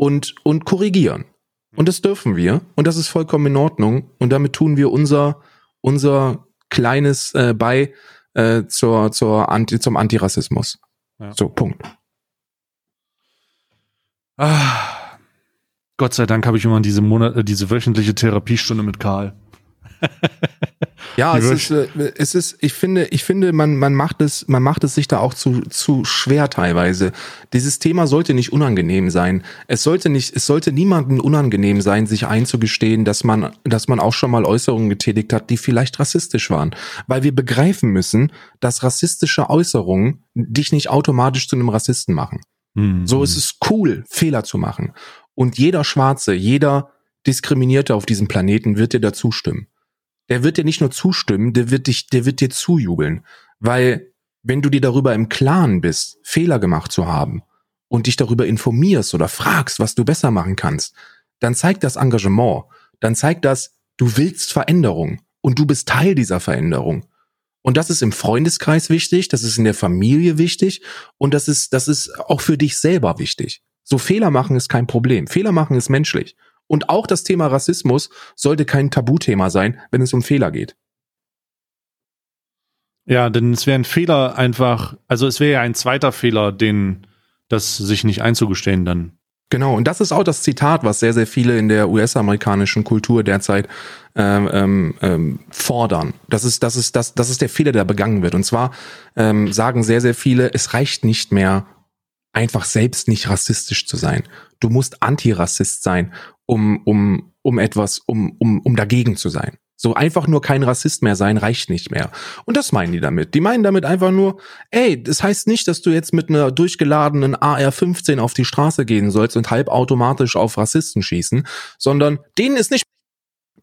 und, und korrigieren. Und das dürfen wir. Und das ist vollkommen in Ordnung. Und damit tun wir unser, unser kleines äh, bei äh, zur, zur Anti, zum Antirassismus. Ja. So, Punkt. Ah, Gott sei Dank habe ich immer diese Monat, äh, diese wöchentliche Therapiestunde mit Karl. Ja, es ist, äh, es ist, ich finde, ich finde, man, man macht es, man macht es sich da auch zu, zu schwer teilweise. Dieses Thema sollte nicht unangenehm sein. Es sollte nicht, es sollte niemandem unangenehm sein, sich einzugestehen, dass man, dass man auch schon mal Äußerungen getätigt hat, die vielleicht rassistisch waren. Weil wir begreifen müssen, dass rassistische Äußerungen dich nicht automatisch zu einem Rassisten machen. Mhm. So ist es cool, Fehler zu machen. Und jeder Schwarze, jeder Diskriminierte auf diesem Planeten wird dir dazu stimmen der wird dir nicht nur zustimmen, der wird dich, der wird dir zujubeln. Weil, wenn du dir darüber im Klaren bist, Fehler gemacht zu haben und dich darüber informierst oder fragst, was du besser machen kannst, dann zeigt das Engagement, dann zeigt das, du willst Veränderung und du bist Teil dieser Veränderung. Und das ist im Freundeskreis wichtig, das ist in der Familie wichtig und das ist, das ist auch für dich selber wichtig. So Fehler machen ist kein Problem. Fehler machen ist menschlich. Und auch das Thema Rassismus sollte kein Tabuthema sein, wenn es um Fehler geht. Ja, denn es wäre ein Fehler einfach, also es wäre ja ein zweiter Fehler, den das sich nicht einzugestehen dann. Genau, und das ist auch das Zitat, was sehr, sehr viele in der US-amerikanischen Kultur derzeit ähm, ähm, ähm, fordern. Das ist, das ist, das, das ist der Fehler, der begangen wird. Und zwar ähm, sagen sehr, sehr viele, es reicht nicht mehr, einfach selbst nicht rassistisch zu sein. Du musst Antirassist sein, um, um, um etwas, um, um, um dagegen zu sein. So einfach nur kein Rassist mehr sein reicht nicht mehr. Und das meinen die damit. Die meinen damit einfach nur, ey, das heißt nicht, dass du jetzt mit einer durchgeladenen AR-15 auf die Straße gehen sollst und halb automatisch auf Rassisten schießen, sondern denen ist nicht,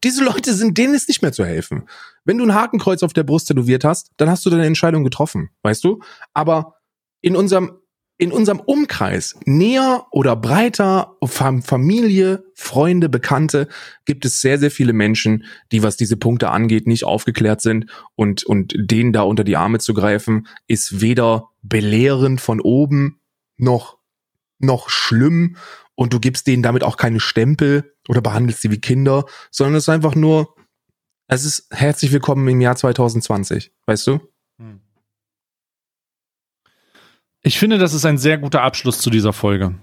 diese Leute sind, denen ist nicht mehr zu helfen. Wenn du ein Hakenkreuz auf der Brust tätowiert hast, dann hast du deine Entscheidung getroffen, weißt du? Aber in unserem in unserem Umkreis, näher oder breiter, Familie, Freunde, Bekannte, gibt es sehr, sehr viele Menschen, die, was diese Punkte angeht, nicht aufgeklärt sind und, und denen da unter die Arme zu greifen, ist weder belehrend von oben noch, noch schlimm und du gibst denen damit auch keine Stempel oder behandelst sie wie Kinder, sondern es ist einfach nur, es ist herzlich willkommen im Jahr 2020, weißt du? Hm. Ich finde, das ist ein sehr guter Abschluss zu dieser Folge.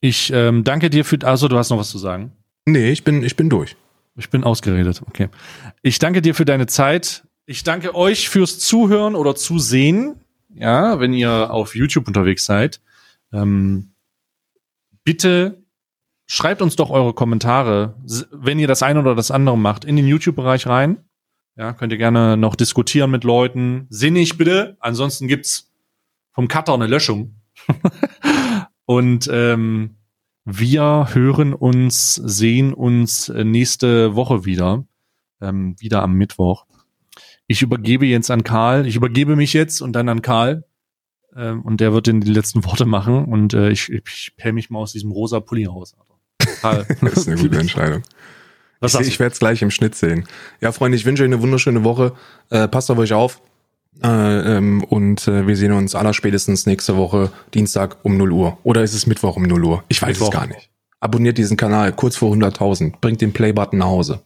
Ich ähm, danke dir für. Also, du hast noch was zu sagen? Nee, ich bin, ich bin durch. Ich bin ausgeredet, okay. Ich danke dir für deine Zeit. Ich danke euch fürs Zuhören oder Zusehen. Ja, wenn ihr auf YouTube unterwegs seid. Ähm, bitte schreibt uns doch eure Kommentare, wenn ihr das eine oder das andere macht, in den YouTube-Bereich rein. Ja, könnt ihr gerne noch diskutieren mit Leuten. Sinnig bitte. Ansonsten gibt's vom Cutter eine Löschung. und ähm, wir hören uns, sehen uns nächste Woche wieder. Ähm, wieder am Mittwoch. Ich übergebe jetzt an Karl. Ich übergebe mich jetzt und dann an Karl. Ähm, und der wird dann die letzten Worte machen. Und äh, ich, ich pell mich mal aus diesem rosa Pulli raus. Karl. das ist eine gute Entscheidung. Was ich, ich werde es gleich im Schnitt sehen. Ja, Freunde, ich wünsche euch eine wunderschöne Woche. Äh, passt auf euch auf. Äh, ähm, und äh, wir sehen uns allerspätestens nächste Woche Dienstag um 0 Uhr. Oder ist es Mittwoch um 0 Uhr? Ich weiß Mittwoch. es gar nicht. abonniert diesen Kanal kurz vor 100.000, bringt den Play-Button nach Hause.